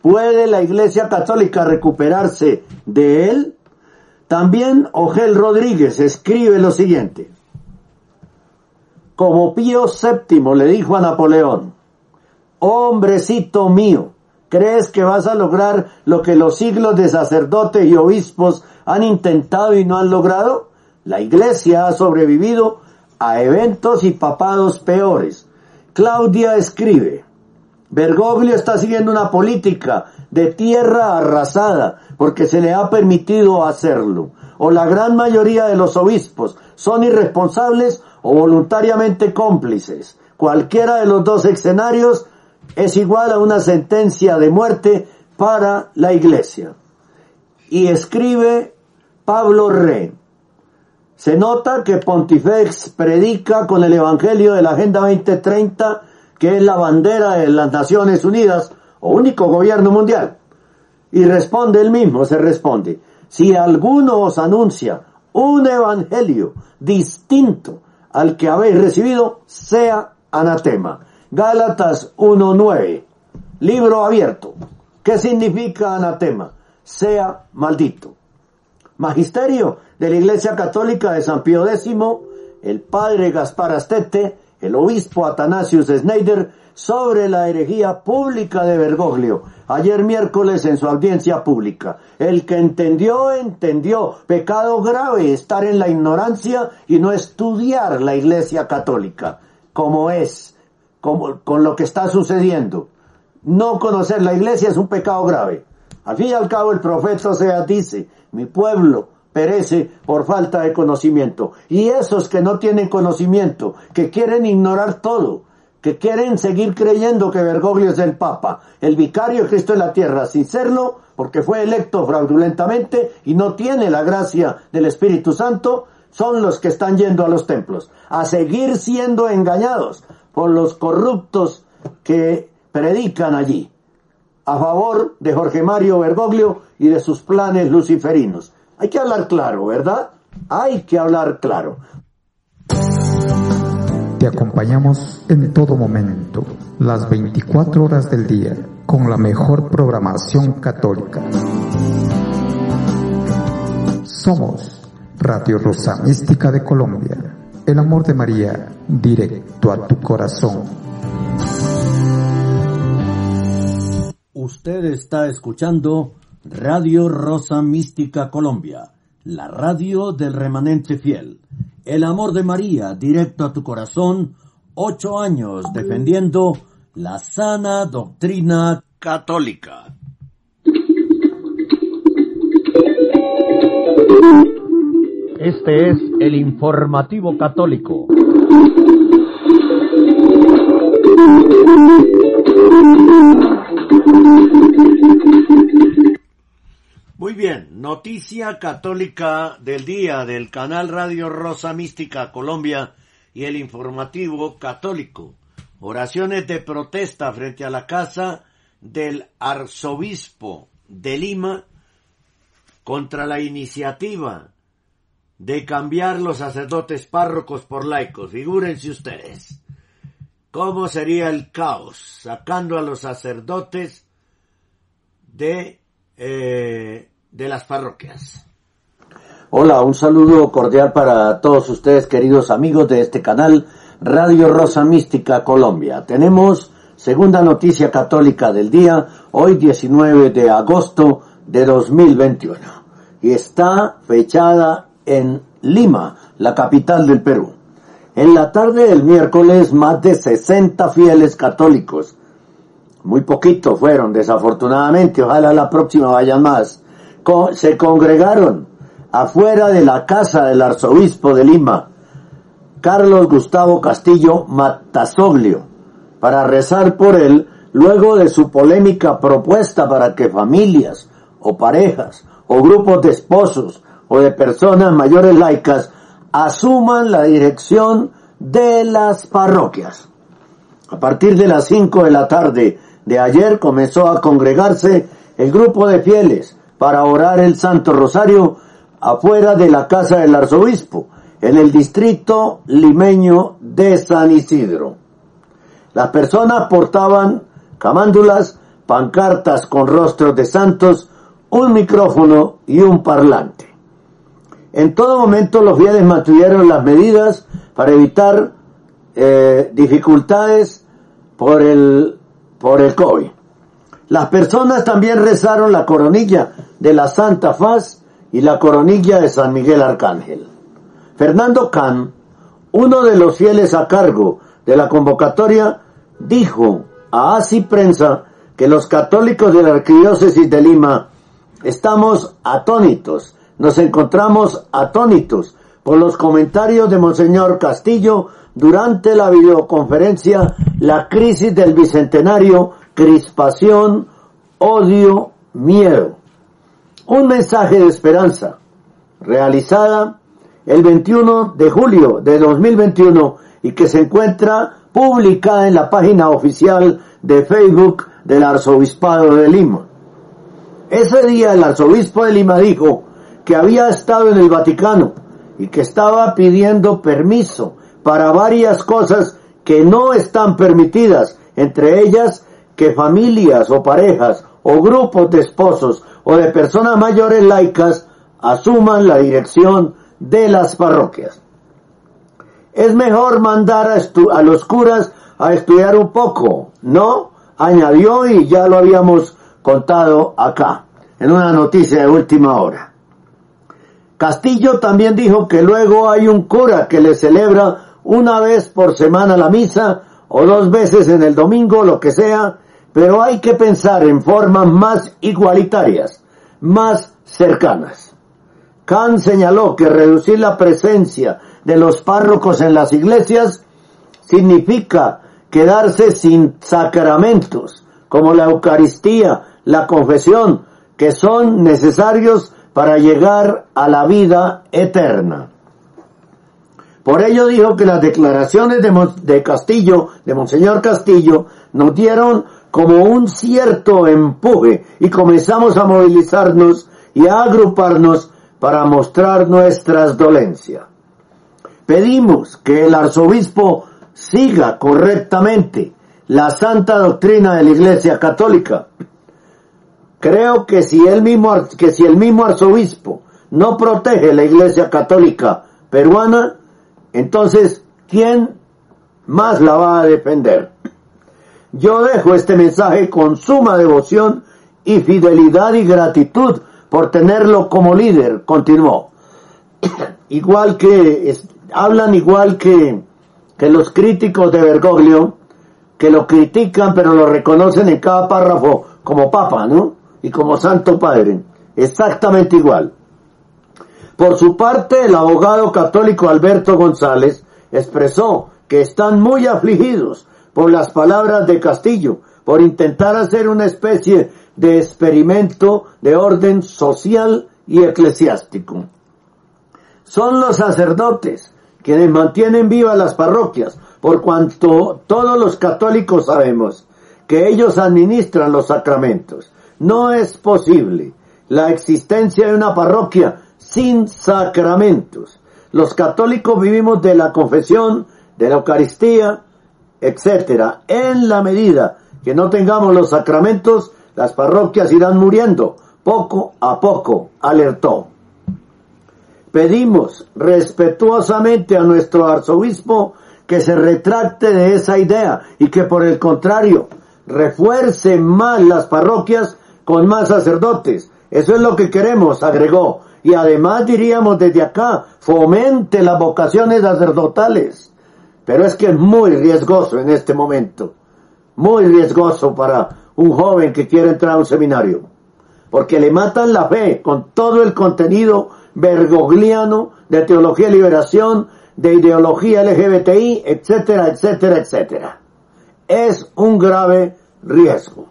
¿Puede la Iglesia Católica recuperarse de él? También Ogel Rodríguez escribe lo siguiente. Como Pío VII le dijo a Napoleón, hombrecito mío, ¿crees que vas a lograr lo que los siglos de sacerdotes y obispos han intentado y no han logrado? La iglesia ha sobrevivido a eventos y papados peores. Claudia escribe, Bergoglio está siguiendo una política de tierra arrasada porque se le ha permitido hacerlo. O la gran mayoría de los obispos son irresponsables o voluntariamente cómplices. Cualquiera de los dos escenarios es igual a una sentencia de muerte para la iglesia. Y escribe Pablo Re. Se nota que Pontifex predica con el Evangelio de la Agenda 2030, que es la bandera de las Naciones Unidas o único gobierno mundial. Y responde él mismo, se responde, si alguno os anuncia un Evangelio distinto al que habéis recibido, sea anatema. Gálatas 1.9, libro abierto. ¿Qué significa anatema? Sea maldito. Magisterio de la Iglesia Católica de San Pío X, el padre Gaspar Astete, el obispo Atanasius Schneider, sobre la herejía pública de Bergoglio, ayer miércoles en su audiencia pública. El que entendió, entendió. Pecado grave estar en la ignorancia y no estudiar la Iglesia Católica, como es, como, con lo que está sucediendo. No conocer la Iglesia es un pecado grave. Al fin y al cabo el profeta Sea dice, mi pueblo perece por falta de conocimiento. Y esos que no tienen conocimiento, que quieren ignorar todo, que quieren seguir creyendo que Bergoglio es el Papa, el vicario de Cristo en la tierra, sin serlo, porque fue electo fraudulentamente y no tiene la gracia del Espíritu Santo, son los que están yendo a los templos, a seguir siendo engañados por los corruptos que predican allí, a favor de Jorge Mario Bergoglio y de sus planes luciferinos. Hay que hablar claro, ¿verdad? Hay que hablar claro. Te acompañamos en todo momento, las 24 horas del día, con la mejor programación católica. Somos Radio Rosa Mística de Colombia, el amor de María, directo a tu corazón. Usted está escuchando Radio Rosa Mística Colombia, la radio del remanente fiel. El amor de María, directo a tu corazón, ocho años defendiendo la sana doctrina católica. Este es el informativo católico. Muy bien, noticia católica del día del canal Radio Rosa Mística Colombia y el informativo católico. Oraciones de protesta frente a la casa del arzobispo de Lima contra la iniciativa de cambiar los sacerdotes párrocos por laicos. Figúrense ustedes. ¿Cómo sería el caos sacando a los sacerdotes de eh, de las parroquias. Hola, un saludo cordial para todos ustedes, queridos amigos de este canal Radio Rosa Mística Colombia. Tenemos segunda noticia católica del día, hoy 19 de agosto de 2021. Y está fechada en Lima, la capital del Perú. En la tarde del miércoles, más de 60 fieles católicos, muy poquitos fueron, desafortunadamente, ojalá la próxima vayan más, se congregaron afuera de la casa del arzobispo de Lima, Carlos Gustavo Castillo Matasoglio, para rezar por él luego de su polémica propuesta para que familias o parejas o grupos de esposos o de personas mayores laicas asuman la dirección de las parroquias. A partir de las 5 de la tarde de ayer comenzó a congregarse el grupo de fieles para orar el Santo Rosario afuera de la casa del arzobispo, en el distrito limeño de San Isidro. Las personas portaban camándulas, pancartas con rostros de santos, un micrófono y un parlante. En todo momento los fieles mantuvieron las medidas para evitar eh, dificultades por el, por el COVID. Las personas también rezaron la coronilla de la Santa Faz y la coronilla de San Miguel Arcángel. Fernando Can, uno de los fieles a cargo de la convocatoria, dijo a Asi Prensa que los católicos de la Arquidiócesis de Lima estamos atónitos, nos encontramos atónitos por los comentarios de Monseñor Castillo durante la videoconferencia La crisis del Bicentenario, crispación, odio, miedo un mensaje de esperanza, realizada el 21 de julio de 2021 y que se encuentra publicada en la página oficial de Facebook del Arzobispado de Lima. Ese día el arzobispo de Lima dijo que había estado en el Vaticano y que estaba pidiendo permiso para varias cosas que no están permitidas, entre ellas que familias o parejas o grupos de esposos o de personas mayores laicas asuman la dirección de las parroquias. Es mejor mandar a, los curas a estudiar un poco, ¿no? Añadió y ya lo habíamos contado acá, en una noticia de última hora. Castillo también dijo que luego hay un cura que le celebra una vez por semana la misa o dos veces en el domingo, lo que sea, pero hay que pensar en formas más igualitarias, más cercanas. Kant señaló que reducir la presencia de los párrocos en las iglesias significa quedarse sin sacramentos, como la Eucaristía, la confesión, que son necesarios para llegar a la vida eterna. Por ello dijo que las declaraciones de, de Castillo, de Monseñor Castillo, nos dieron como un cierto empuje y comenzamos a movilizarnos y a agruparnos para mostrar nuestras dolencias. Pedimos que el arzobispo siga correctamente la santa doctrina de la Iglesia Católica. Creo que si el mismo, que si el mismo arzobispo no protege la Iglesia Católica peruana, entonces, ¿quién más la va a defender? Yo dejo este mensaje con suma devoción y fidelidad y gratitud por tenerlo como líder, continuó. igual que, hablan igual que, que los críticos de Bergoglio, que lo critican pero lo reconocen en cada párrafo como papa, ¿no? Y como santo padre. Exactamente igual. Por su parte, el abogado católico Alberto González expresó que están muy afligidos por las palabras de Castillo, por intentar hacer una especie de experimento de orden social y eclesiástico. Son los sacerdotes quienes mantienen vivas las parroquias, por cuanto todos los católicos sabemos que ellos administran los sacramentos. No es posible la existencia de una parroquia sin sacramentos. Los católicos vivimos de la confesión, de la Eucaristía, etcétera. En la medida que no tengamos los sacramentos, las parroquias irán muriendo poco a poco, alertó. Pedimos respetuosamente a nuestro arzobispo que se retracte de esa idea y que por el contrario refuerce más las parroquias con más sacerdotes. Eso es lo que queremos, agregó. Y además diríamos desde acá, fomente las vocaciones sacerdotales. Pero es que es muy riesgoso en este momento. Muy riesgoso para un joven que quiere entrar a un seminario. Porque le matan la fe con todo el contenido bergogliano de teología de liberación, de ideología LGBTI, etcétera, etcétera, etcétera. Es un grave riesgo.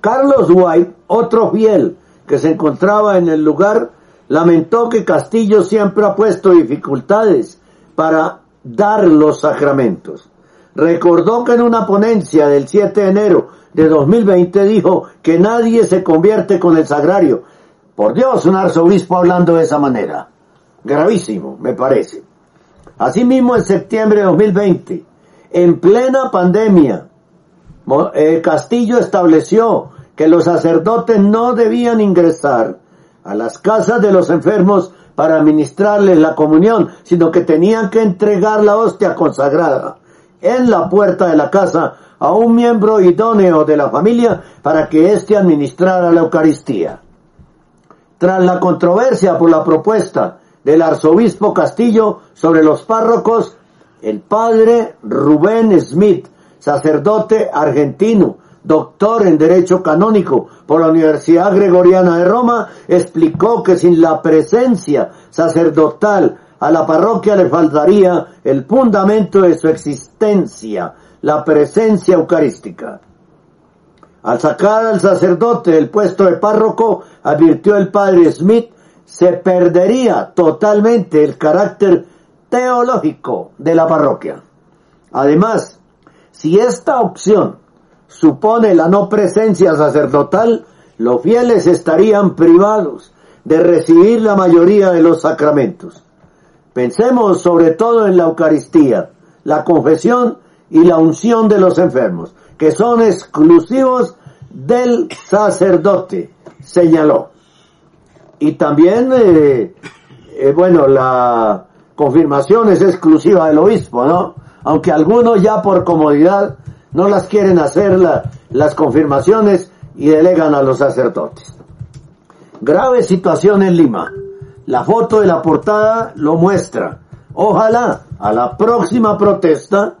Carlos White, otro fiel que se encontraba en el lugar, lamentó que Castillo siempre ha puesto dificultades para dar los sacramentos. Recordó que en una ponencia del 7 de enero de 2020 dijo que nadie se convierte con el sagrario. Por Dios, un arzobispo hablando de esa manera. Gravísimo, me parece. Asimismo, en septiembre de 2020, en plena pandemia, eh, Castillo estableció que los sacerdotes no debían ingresar a las casas de los enfermos para administrarles la comunión, sino que tenían que entregar la hostia consagrada en la puerta de la casa a un miembro idóneo de la familia para que éste administrara la Eucaristía. Tras la controversia por la propuesta del arzobispo Castillo sobre los párrocos, el padre Rubén Smith, sacerdote argentino, doctor en Derecho Canónico por la Universidad Gregoriana de Roma, explicó que sin la presencia sacerdotal a la parroquia le faltaría el fundamento de su existencia, la presencia eucarística. Al sacar al sacerdote del puesto de párroco, advirtió el padre Smith, se perdería totalmente el carácter teológico de la parroquia. Además, si esta opción supone la no presencia sacerdotal, los fieles estarían privados de recibir la mayoría de los sacramentos. Pensemos sobre todo en la Eucaristía, la confesión y la unción de los enfermos, que son exclusivos del sacerdote, señaló. Y también, eh, eh, bueno, la confirmación es exclusiva del obispo, ¿no? Aunque algunos ya por comodidad no las quieren hacer las confirmaciones y delegan a los sacerdotes. Grave situación en Lima. La foto de la portada lo muestra. Ojalá a la próxima protesta,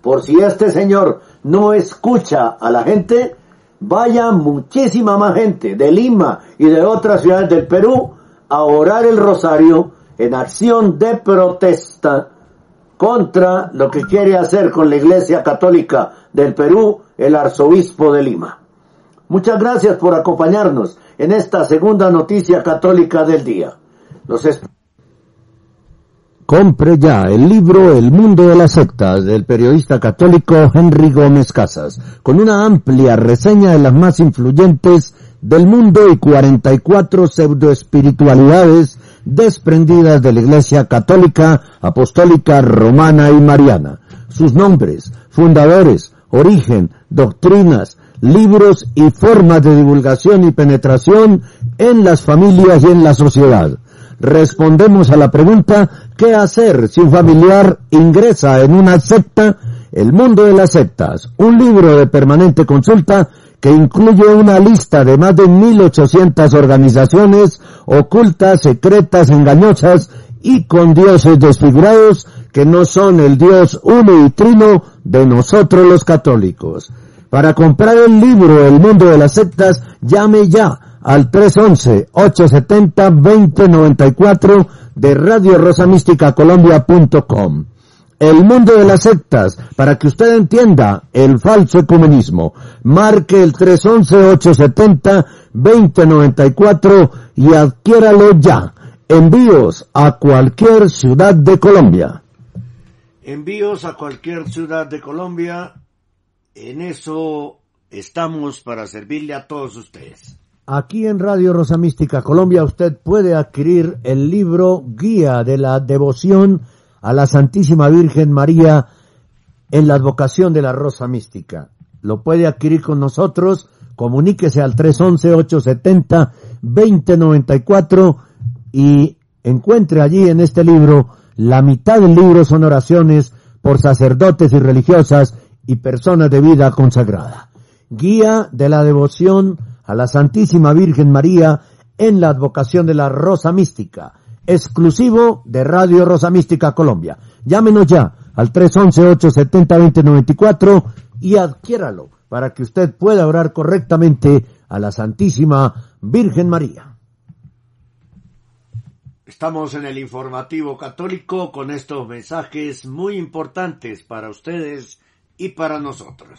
por si este señor no escucha a la gente, vaya muchísima más gente de Lima y de otras ciudades del Perú a orar el rosario en acción de protesta contra lo que quiere hacer con la Iglesia Católica del Perú el arzobispo de Lima. Muchas gracias por acompañarnos en esta segunda noticia católica del día. Los Compre ya el libro El mundo de las sectas del periodista católico Henry Gómez Casas, con una amplia reseña de las más influyentes del mundo y 44 pseudoespiritualidades desprendidas de la Iglesia Católica, Apostólica, Romana y Mariana. Sus nombres, fundadores, origen, doctrinas, libros y formas de divulgación y penetración en las familias y en la sociedad. Respondemos a la pregunta, ¿qué hacer si un familiar ingresa en una secta? El mundo de las sectas, un libro de permanente consulta que incluye una lista de más de 1800 organizaciones ocultas, secretas, engañosas y con dioses desfigurados que no son el Dios uno y trino de nosotros los católicos. Para comprar el libro El mundo de las sectas, llame ya al 311-870-2094 de Radio Rosa Mística Colombia.com el mundo de las sectas, para que usted entienda el falso ecumenismo. Marque el 311-870-2094 y adquiéralo ya. Envíos a cualquier ciudad de Colombia. Envíos a cualquier ciudad de Colombia. En eso estamos para servirle a todos ustedes. Aquí en Radio Rosa Mística Colombia usted puede adquirir el libro Guía de la Devoción a la Santísima Virgen María en la advocación de la Rosa Mística. Lo puede adquirir con nosotros, comuníquese al 311-870-2094 y encuentre allí en este libro, la mitad del libro son oraciones por sacerdotes y religiosas y personas de vida consagrada. Guía de la devoción a la Santísima Virgen María en la advocación de la Rosa Mística, exclusivo de Radio Rosa Mística Colombia. Llámenos ya al 311-870-2094 y adquiéralo para que usted pueda orar correctamente a la Santísima Virgen María. Estamos en el informativo católico con estos mensajes muy importantes para ustedes y para nosotros.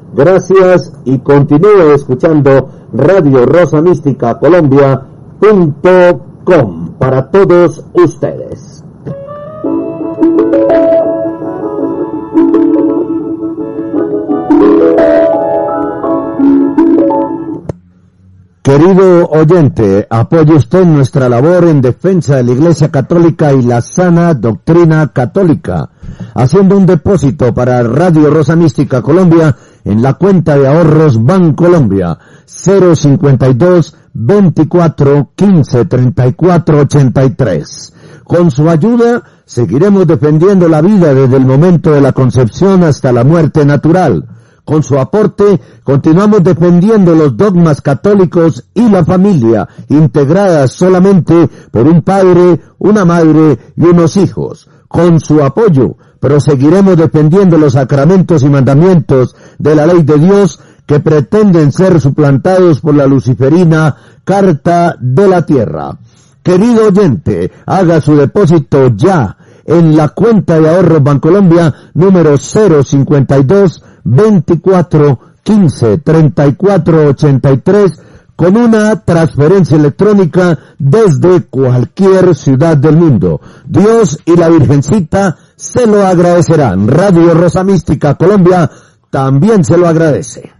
Gracias y continúe escuchando Radio Rosa Mística Colombia.com para todos ustedes. Querido oyente, apoye usted nuestra labor en defensa de la Iglesia Católica y la sana doctrina católica, haciendo un depósito para Radio Rosa Mística Colombia en la cuenta de ahorros Bancolombia 052 24 15 34 83. Con su ayuda seguiremos defendiendo la vida desde el momento de la concepción hasta la muerte natural con su aporte, continuamos defendiendo los dogmas católicos y la familia, integradas solamente por un padre, una madre y unos hijos. Con su apoyo, proseguiremos defendiendo los sacramentos y mandamientos de la ley de Dios que pretenden ser suplantados por la luciferina Carta de la Tierra. Querido oyente, haga su depósito ya en la cuenta de ahorros Bancolombia número 052 24 15 34 83 con una transferencia electrónica desde cualquier ciudad del mundo. Dios y la Virgencita se lo agradecerán. Radio Rosa Mística Colombia también se lo agradece.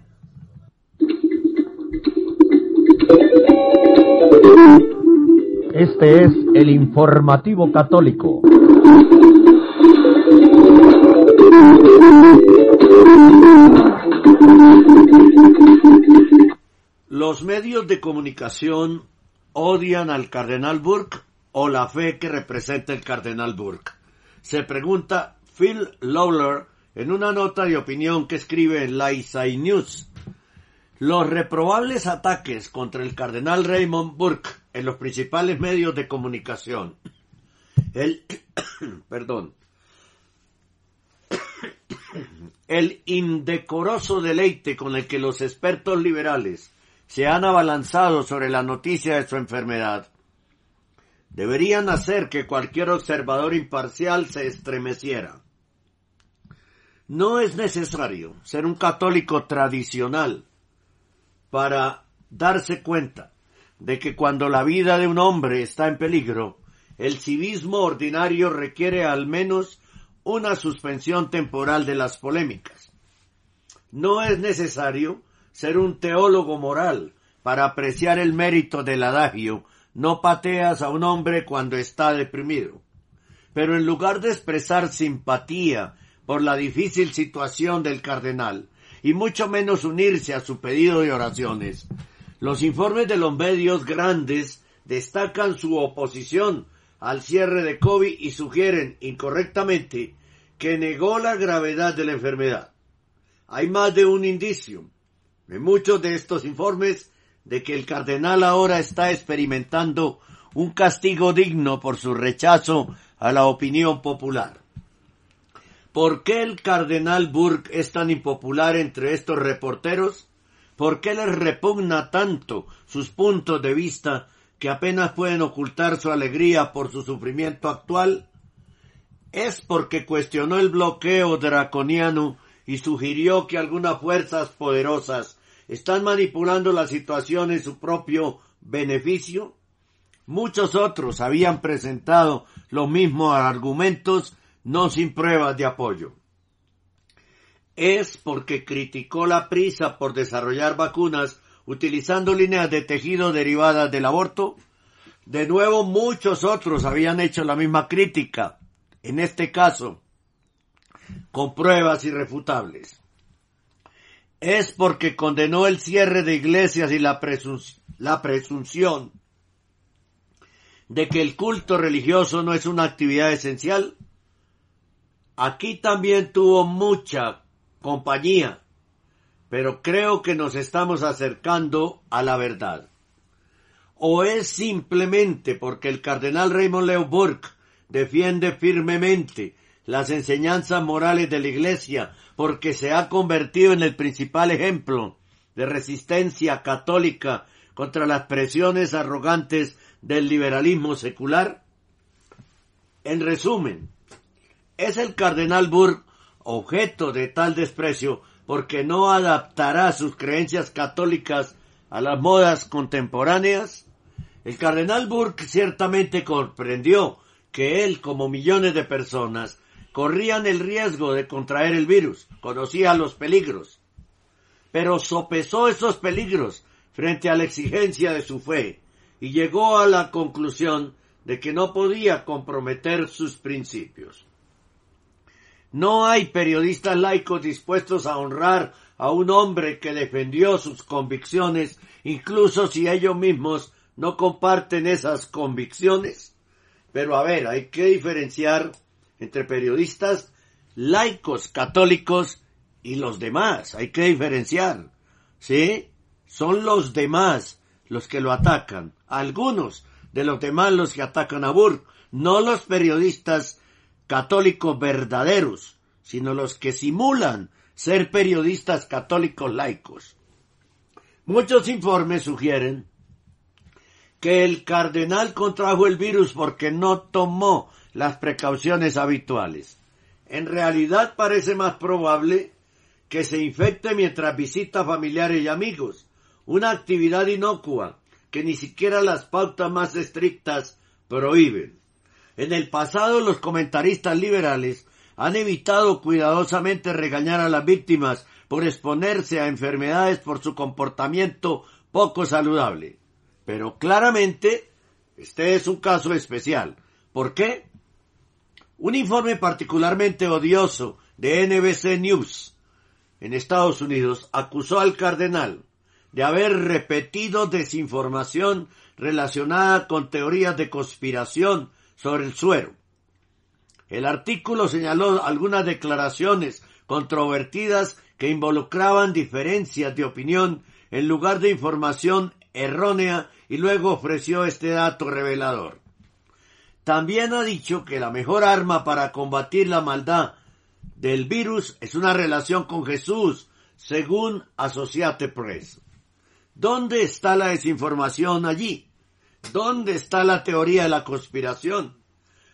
Este es el informativo católico. Los medios de comunicación odian al cardenal Burke o la fe que representa el cardenal Burke. Se pregunta Phil Lawler en una nota de opinión que escribe en la News. Los reprobables ataques contra el cardenal Raymond Burke en los principales medios de comunicación. El, perdón, el indecoroso deleite con el que los expertos liberales se han abalanzado sobre la noticia de su enfermedad deberían hacer que cualquier observador imparcial se estremeciera. No es necesario ser un católico tradicional para darse cuenta de que cuando la vida de un hombre está en peligro, el civismo ordinario requiere al menos una suspensión temporal de las polémicas. No es necesario ser un teólogo moral para apreciar el mérito del adagio no pateas a un hombre cuando está deprimido. Pero en lugar de expresar simpatía por la difícil situación del cardenal, y mucho menos unirse a su pedido de oraciones, los informes de los medios grandes destacan su oposición al cierre de COVID y sugieren incorrectamente que negó la gravedad de la enfermedad. Hay más de un indicio en muchos de estos informes de que el cardenal ahora está experimentando un castigo digno por su rechazo a la opinión popular. ¿Por qué el cardenal Burke es tan impopular entre estos reporteros? ¿Por qué les repugna tanto sus puntos de vista que apenas pueden ocultar su alegría por su sufrimiento actual? Es porque cuestionó el bloqueo draconiano y sugirió que algunas fuerzas poderosas están manipulando la situación en su propio beneficio. Muchos otros habían presentado los mismos argumentos, no sin pruebas de apoyo. Es porque criticó la prisa por desarrollar vacunas utilizando líneas de tejido derivadas del aborto. De nuevo, muchos otros habían hecho la misma crítica, en este caso, con pruebas irrefutables es porque condenó el cierre de iglesias y la, la presunción de que el culto religioso no es una actividad esencial. Aquí también tuvo mucha compañía, pero creo que nos estamos acercando a la verdad. O es simplemente porque el cardenal Raymond Leo Burke defiende firmemente las enseñanzas morales de la Iglesia porque se ha convertido en el principal ejemplo de resistencia católica contra las presiones arrogantes del liberalismo secular? En resumen, es el cardenal Burke objeto de tal desprecio porque no adaptará sus creencias católicas a las modas contemporáneas? El cardenal Burke ciertamente comprendió que él, como millones de personas, corrían el riesgo de contraer el virus, conocía los peligros, pero sopesó esos peligros frente a la exigencia de su fe y llegó a la conclusión de que no podía comprometer sus principios. No hay periodistas laicos dispuestos a honrar a un hombre que defendió sus convicciones, incluso si ellos mismos no comparten esas convicciones. Pero a ver, hay que diferenciar entre periodistas laicos católicos y los demás. Hay que diferenciar. ¿Sí? Son los demás los que lo atacan. Algunos de los demás los que atacan a Burke. No los periodistas católicos verdaderos, sino los que simulan ser periodistas católicos laicos. Muchos informes sugieren que el cardenal contrajo el virus porque no tomó las precauciones habituales. En realidad parece más probable que se infecte mientras visita familiares y amigos, una actividad inocua que ni siquiera las pautas más estrictas prohíben. En el pasado los comentaristas liberales han evitado cuidadosamente regañar a las víctimas por exponerse a enfermedades por su comportamiento poco saludable. Pero claramente este es un caso especial. ¿Por qué? Un informe particularmente odioso de NBC News en Estados Unidos acusó al cardenal de haber repetido desinformación relacionada con teorías de conspiración sobre el suero. El artículo señaló algunas declaraciones controvertidas que involucraban diferencias de opinión en lugar de información errónea y luego ofreció este dato revelador. También ha dicho que la mejor arma para combatir la maldad del virus es una relación con Jesús, según Associate Press. ¿Dónde está la desinformación allí? ¿Dónde está la teoría de la conspiración?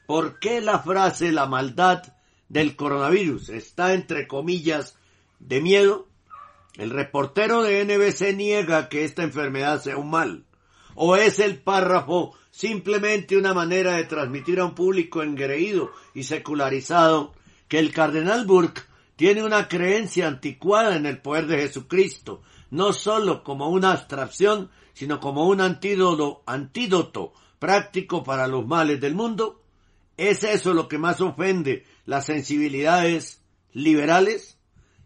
¿Por qué la frase la maldad del coronavirus está entre comillas de miedo? El reportero de NBC niega que esta enfermedad sea un mal. ¿O es el párrafo simplemente una manera de transmitir a un público engreído y secularizado que el cardenal Burke tiene una creencia anticuada en el poder de Jesucristo, no sólo como una abstracción, sino como un antídoto, antídoto práctico para los males del mundo? ¿Es eso lo que más ofende las sensibilidades liberales?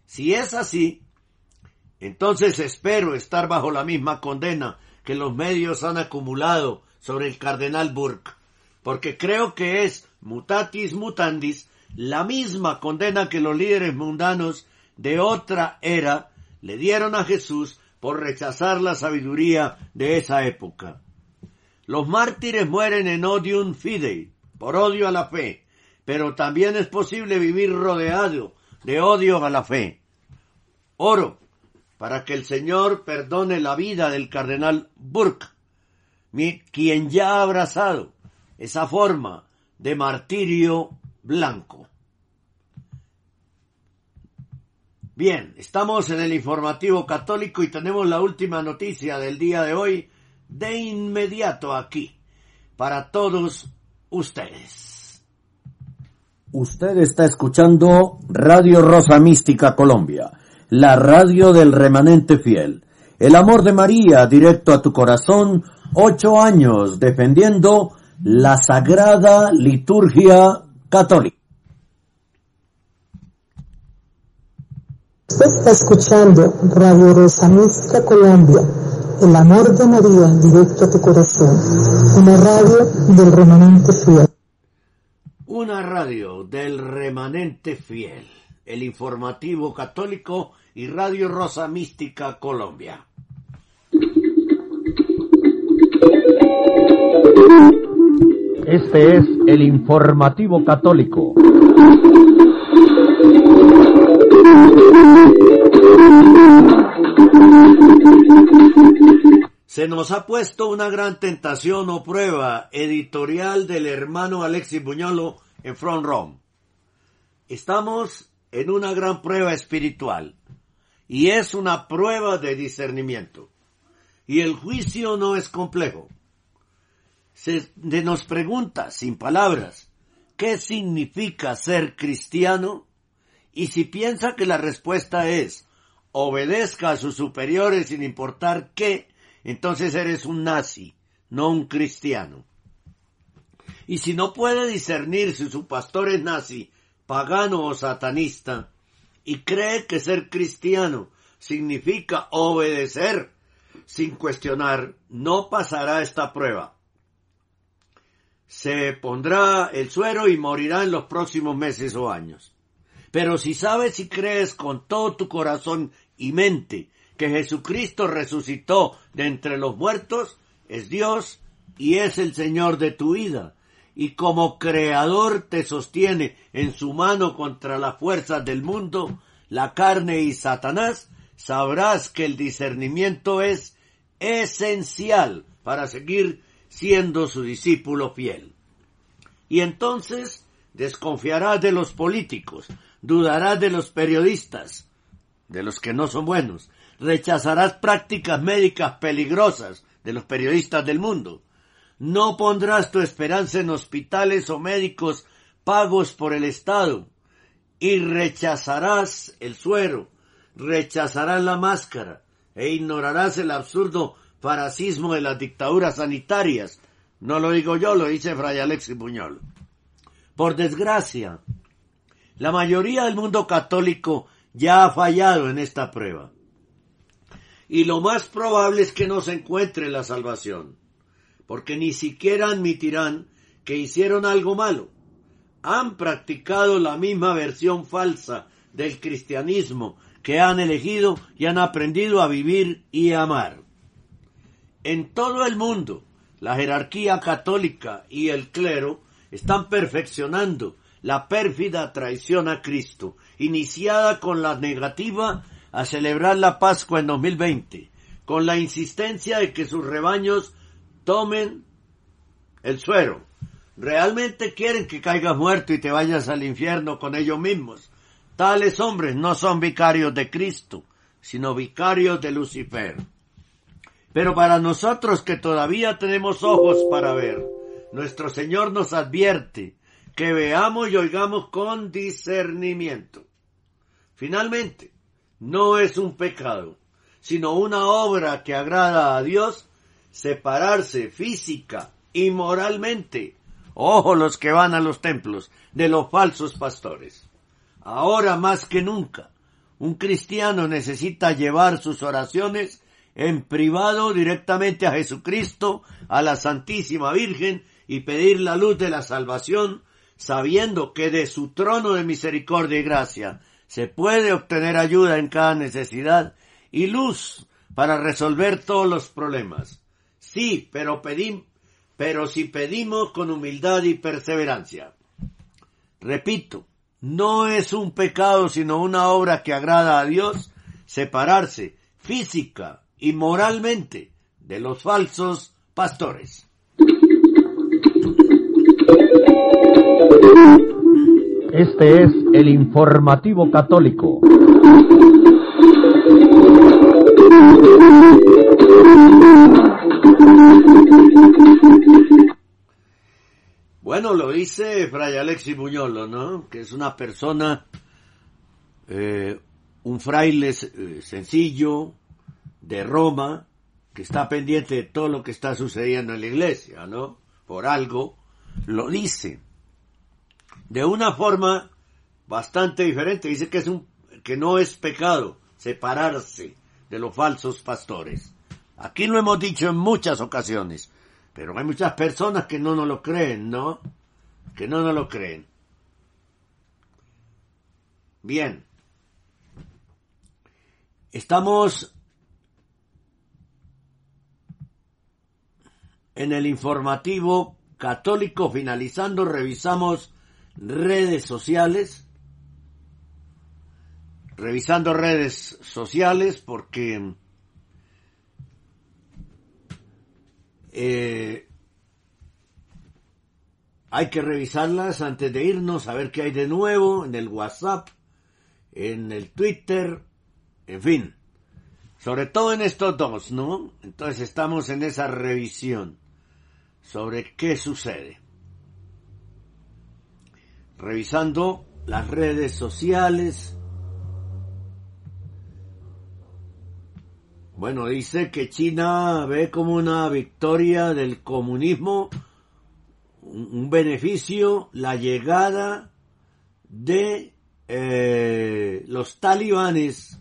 Si es así, entonces espero estar bajo la misma condena que los medios han acumulado sobre el cardenal Burke, porque creo que es mutatis mutandis la misma condena que los líderes mundanos de otra era le dieron a Jesús por rechazar la sabiduría de esa época. Los mártires mueren en odium fidei, por odio a la fe, pero también es posible vivir rodeado de odio a la fe. Oro para que el Señor perdone la vida del cardenal Burke quien ya ha abrazado esa forma de martirio blanco. Bien, estamos en el informativo católico y tenemos la última noticia del día de hoy de inmediato aquí para todos ustedes. Usted está escuchando Radio Rosa Mística Colombia, la radio del remanente fiel. El amor de María directo a tu corazón, ocho años defendiendo la sagrada liturgia católica. Usted está escuchando Radio Rosa Mística Colombia, el amor de María directo a tu corazón, una radio del remanente fiel. Una radio del remanente fiel, el informativo católico y Radio Rosa Mística Colombia. Este es el informativo católico. Se nos ha puesto una gran tentación o prueba editorial del hermano Alexis Buñolo en Front Rome. Estamos en una gran prueba espiritual y es una prueba de discernimiento. Y el juicio no es complejo. Se nos pregunta, sin palabras, ¿qué significa ser cristiano? Y si piensa que la respuesta es obedezca a sus superiores sin importar qué, entonces eres un nazi, no un cristiano. Y si no puede discernir si su pastor es nazi, pagano o satanista, y cree que ser cristiano significa obedecer sin cuestionar, no pasará esta prueba. Se pondrá el suero y morirá en los próximos meses o años. Pero si sabes y crees con todo tu corazón y mente que Jesucristo resucitó de entre los muertos, es Dios y es el Señor de tu vida, y como creador te sostiene en su mano contra las fuerzas del mundo, la carne y Satanás, sabrás que el discernimiento es esencial para seguir siendo su discípulo fiel. Y entonces desconfiarás de los políticos, dudarás de los periodistas, de los que no son buenos, rechazarás prácticas médicas peligrosas de los periodistas del mundo, no pondrás tu esperanza en hospitales o médicos pagos por el Estado, y rechazarás el suero, rechazarás la máscara, e ignorarás el absurdo faracismo de las dictaduras sanitarias. No lo digo yo, lo dice Fray Alexis Buñol. Por desgracia, la mayoría del mundo católico ya ha fallado en esta prueba. Y lo más probable es que no se encuentre la salvación, porque ni siquiera admitirán que hicieron algo malo. Han practicado la misma versión falsa del cristianismo que han elegido y han aprendido a vivir y amar. En todo el mundo, la jerarquía católica y el clero están perfeccionando la pérfida traición a Cristo, iniciada con la negativa a celebrar la Pascua en 2020, con la insistencia de que sus rebaños tomen el suero. Realmente quieren que caigas muerto y te vayas al infierno con ellos mismos. Tales hombres no son vicarios de Cristo, sino vicarios de Lucifer. Pero para nosotros que todavía tenemos ojos para ver, nuestro Señor nos advierte que veamos y oigamos con discernimiento. Finalmente, no es un pecado, sino una obra que agrada a Dios separarse física y moralmente, ojo los que van a los templos, de los falsos pastores. Ahora más que nunca, un cristiano necesita llevar sus oraciones en privado directamente a Jesucristo, a la Santísima Virgen y pedir la luz de la salvación, sabiendo que de su trono de misericordia y gracia se puede obtener ayuda en cada necesidad y luz para resolver todos los problemas. Sí, pero pedim, pero si pedimos con humildad y perseverancia. Repito, no es un pecado sino una obra que agrada a Dios separarse física y moralmente de los falsos pastores. Este es el informativo católico. Bueno, lo dice Fray Alexis Buñolo, ¿no? Que es una persona, eh, un fraile eh, sencillo de Roma, que está pendiente de todo lo que está sucediendo en la iglesia, ¿no? Por algo, lo dice. De una forma bastante diferente. Dice que es un, que no es pecado separarse de los falsos pastores. Aquí lo hemos dicho en muchas ocasiones, pero hay muchas personas que no nos lo creen, ¿no? Que no nos lo creen. Bien. Estamos en el informativo católico finalizando, revisamos redes sociales, revisando redes sociales porque eh, hay que revisarlas antes de irnos, a ver qué hay de nuevo en el WhatsApp, en el Twitter, en fin. Sobre todo en estos dos, ¿no? Entonces estamos en esa revisión sobre qué sucede. Revisando las redes sociales. Bueno, dice que China ve como una victoria del comunismo, un, beneficio, la llegada de eh, los talibanes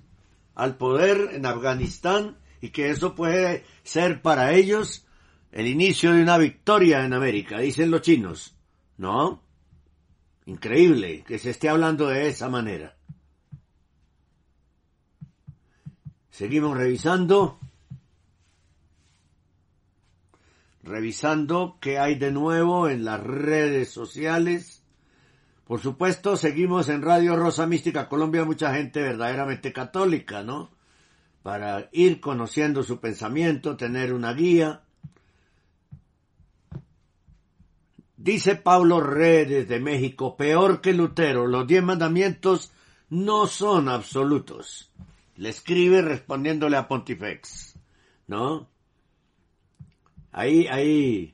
al poder en Afganistán y que eso puede ser para ellos el inicio de una victoria en América, dicen los chinos. ¿No? Increíble que se esté hablando de esa manera. Seguimos revisando. Revisando qué hay de nuevo en las redes sociales. Por supuesto, seguimos en Radio Rosa Mística Colombia, mucha gente verdaderamente católica, ¿no? Para ir conociendo su pensamiento, tener una guía. Dice Pablo Redes de México, peor que Lutero, los diez mandamientos no son absolutos. Le escribe respondiéndole a Pontifex, ¿no? Ahí, ahí,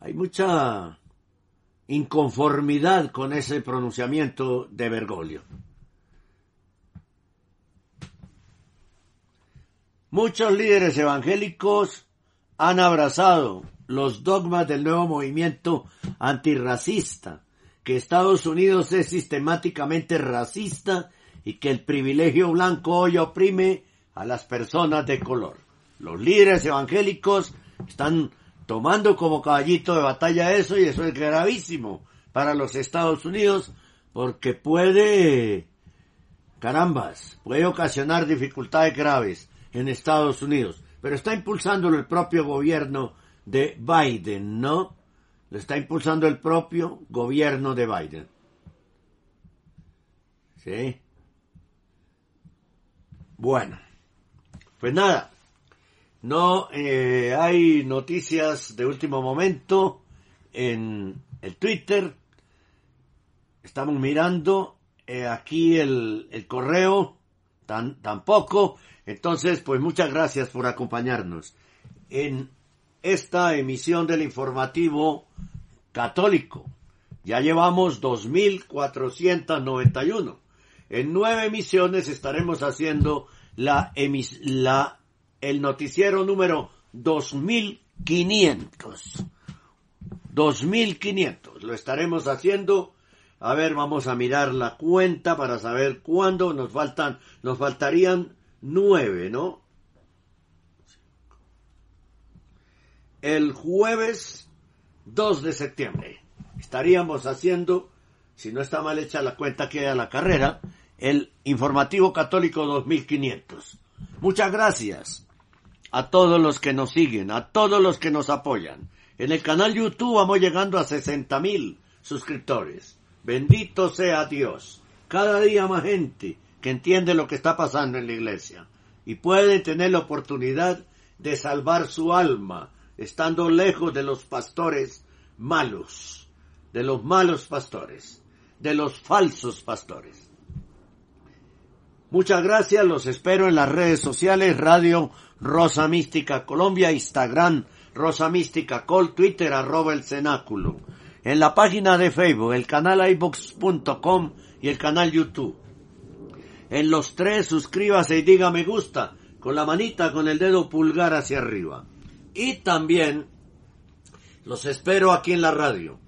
hay mucha inconformidad con ese pronunciamiento de Bergoglio. Muchos líderes evangélicos han abrazado los dogmas del nuevo movimiento antirracista, que Estados Unidos es sistemáticamente racista y que el privilegio blanco hoy oprime a las personas de color. Los líderes evangélicos están tomando como caballito de batalla eso y eso es gravísimo para los Estados Unidos porque puede, carambas, puede ocasionar dificultades graves en Estados Unidos, pero está impulsándolo el propio gobierno de Biden, ¿no? Lo está impulsando el propio gobierno de Biden. ¿Sí? Bueno, pues nada, no eh, hay noticias de último momento en el Twitter. Estamos mirando eh, aquí el, el correo, tan, tampoco. Entonces, pues muchas gracias por acompañarnos en esta emisión del informativo católico. Ya llevamos 2.491. En nueve emisiones estaremos haciendo la, la el noticiero número 2500. 2500. Lo estaremos haciendo. A ver, vamos a mirar la cuenta para saber cuándo nos faltan, nos faltarían nueve, ¿no? El jueves 2 de septiembre. Estaríamos haciendo, si no está mal hecha la cuenta que a la carrera, el informativo católico 2500. Muchas gracias a todos los que nos siguen, a todos los que nos apoyan. En el canal YouTube vamos llegando a 60 mil suscriptores. Bendito sea Dios. Cada día más gente que entiende lo que está pasando en la iglesia y puede tener la oportunidad de salvar su alma estando lejos de los pastores malos, de los malos pastores. de los falsos pastores. Muchas gracias, los espero en las redes sociales, Radio Rosa Mística Colombia, Instagram Rosa Mística Col, Twitter arroba el cenáculo, en la página de Facebook, el canal ibox.com y el canal YouTube. En los tres suscríbase y diga me gusta, con la manita con el dedo pulgar hacia arriba. Y también los espero aquí en la radio,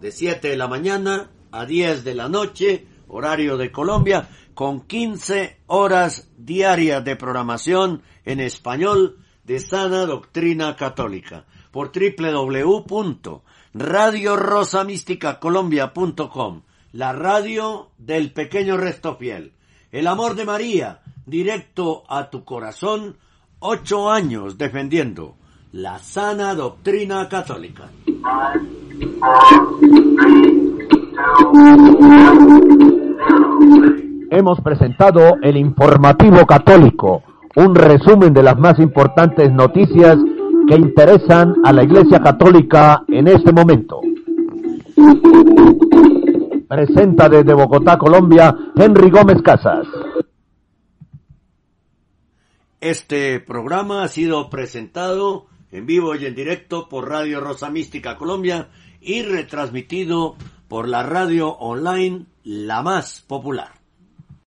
de 7 de la mañana a 10 de la noche, horario de Colombia, con 15 horas diarias de programación en español de sana doctrina católica por www.radiorosamísticacolombia.com, la radio del pequeño resto fiel. El amor de María, directo a tu corazón, ocho años defendiendo la sana doctrina católica. Hemos presentado el informativo católico, un resumen de las más importantes noticias que interesan a la Iglesia Católica en este momento. Presenta desde Bogotá, Colombia, Henry Gómez Casas. Este programa ha sido presentado en vivo y en directo por Radio Rosa Mística Colombia y retransmitido por la radio online la más popular.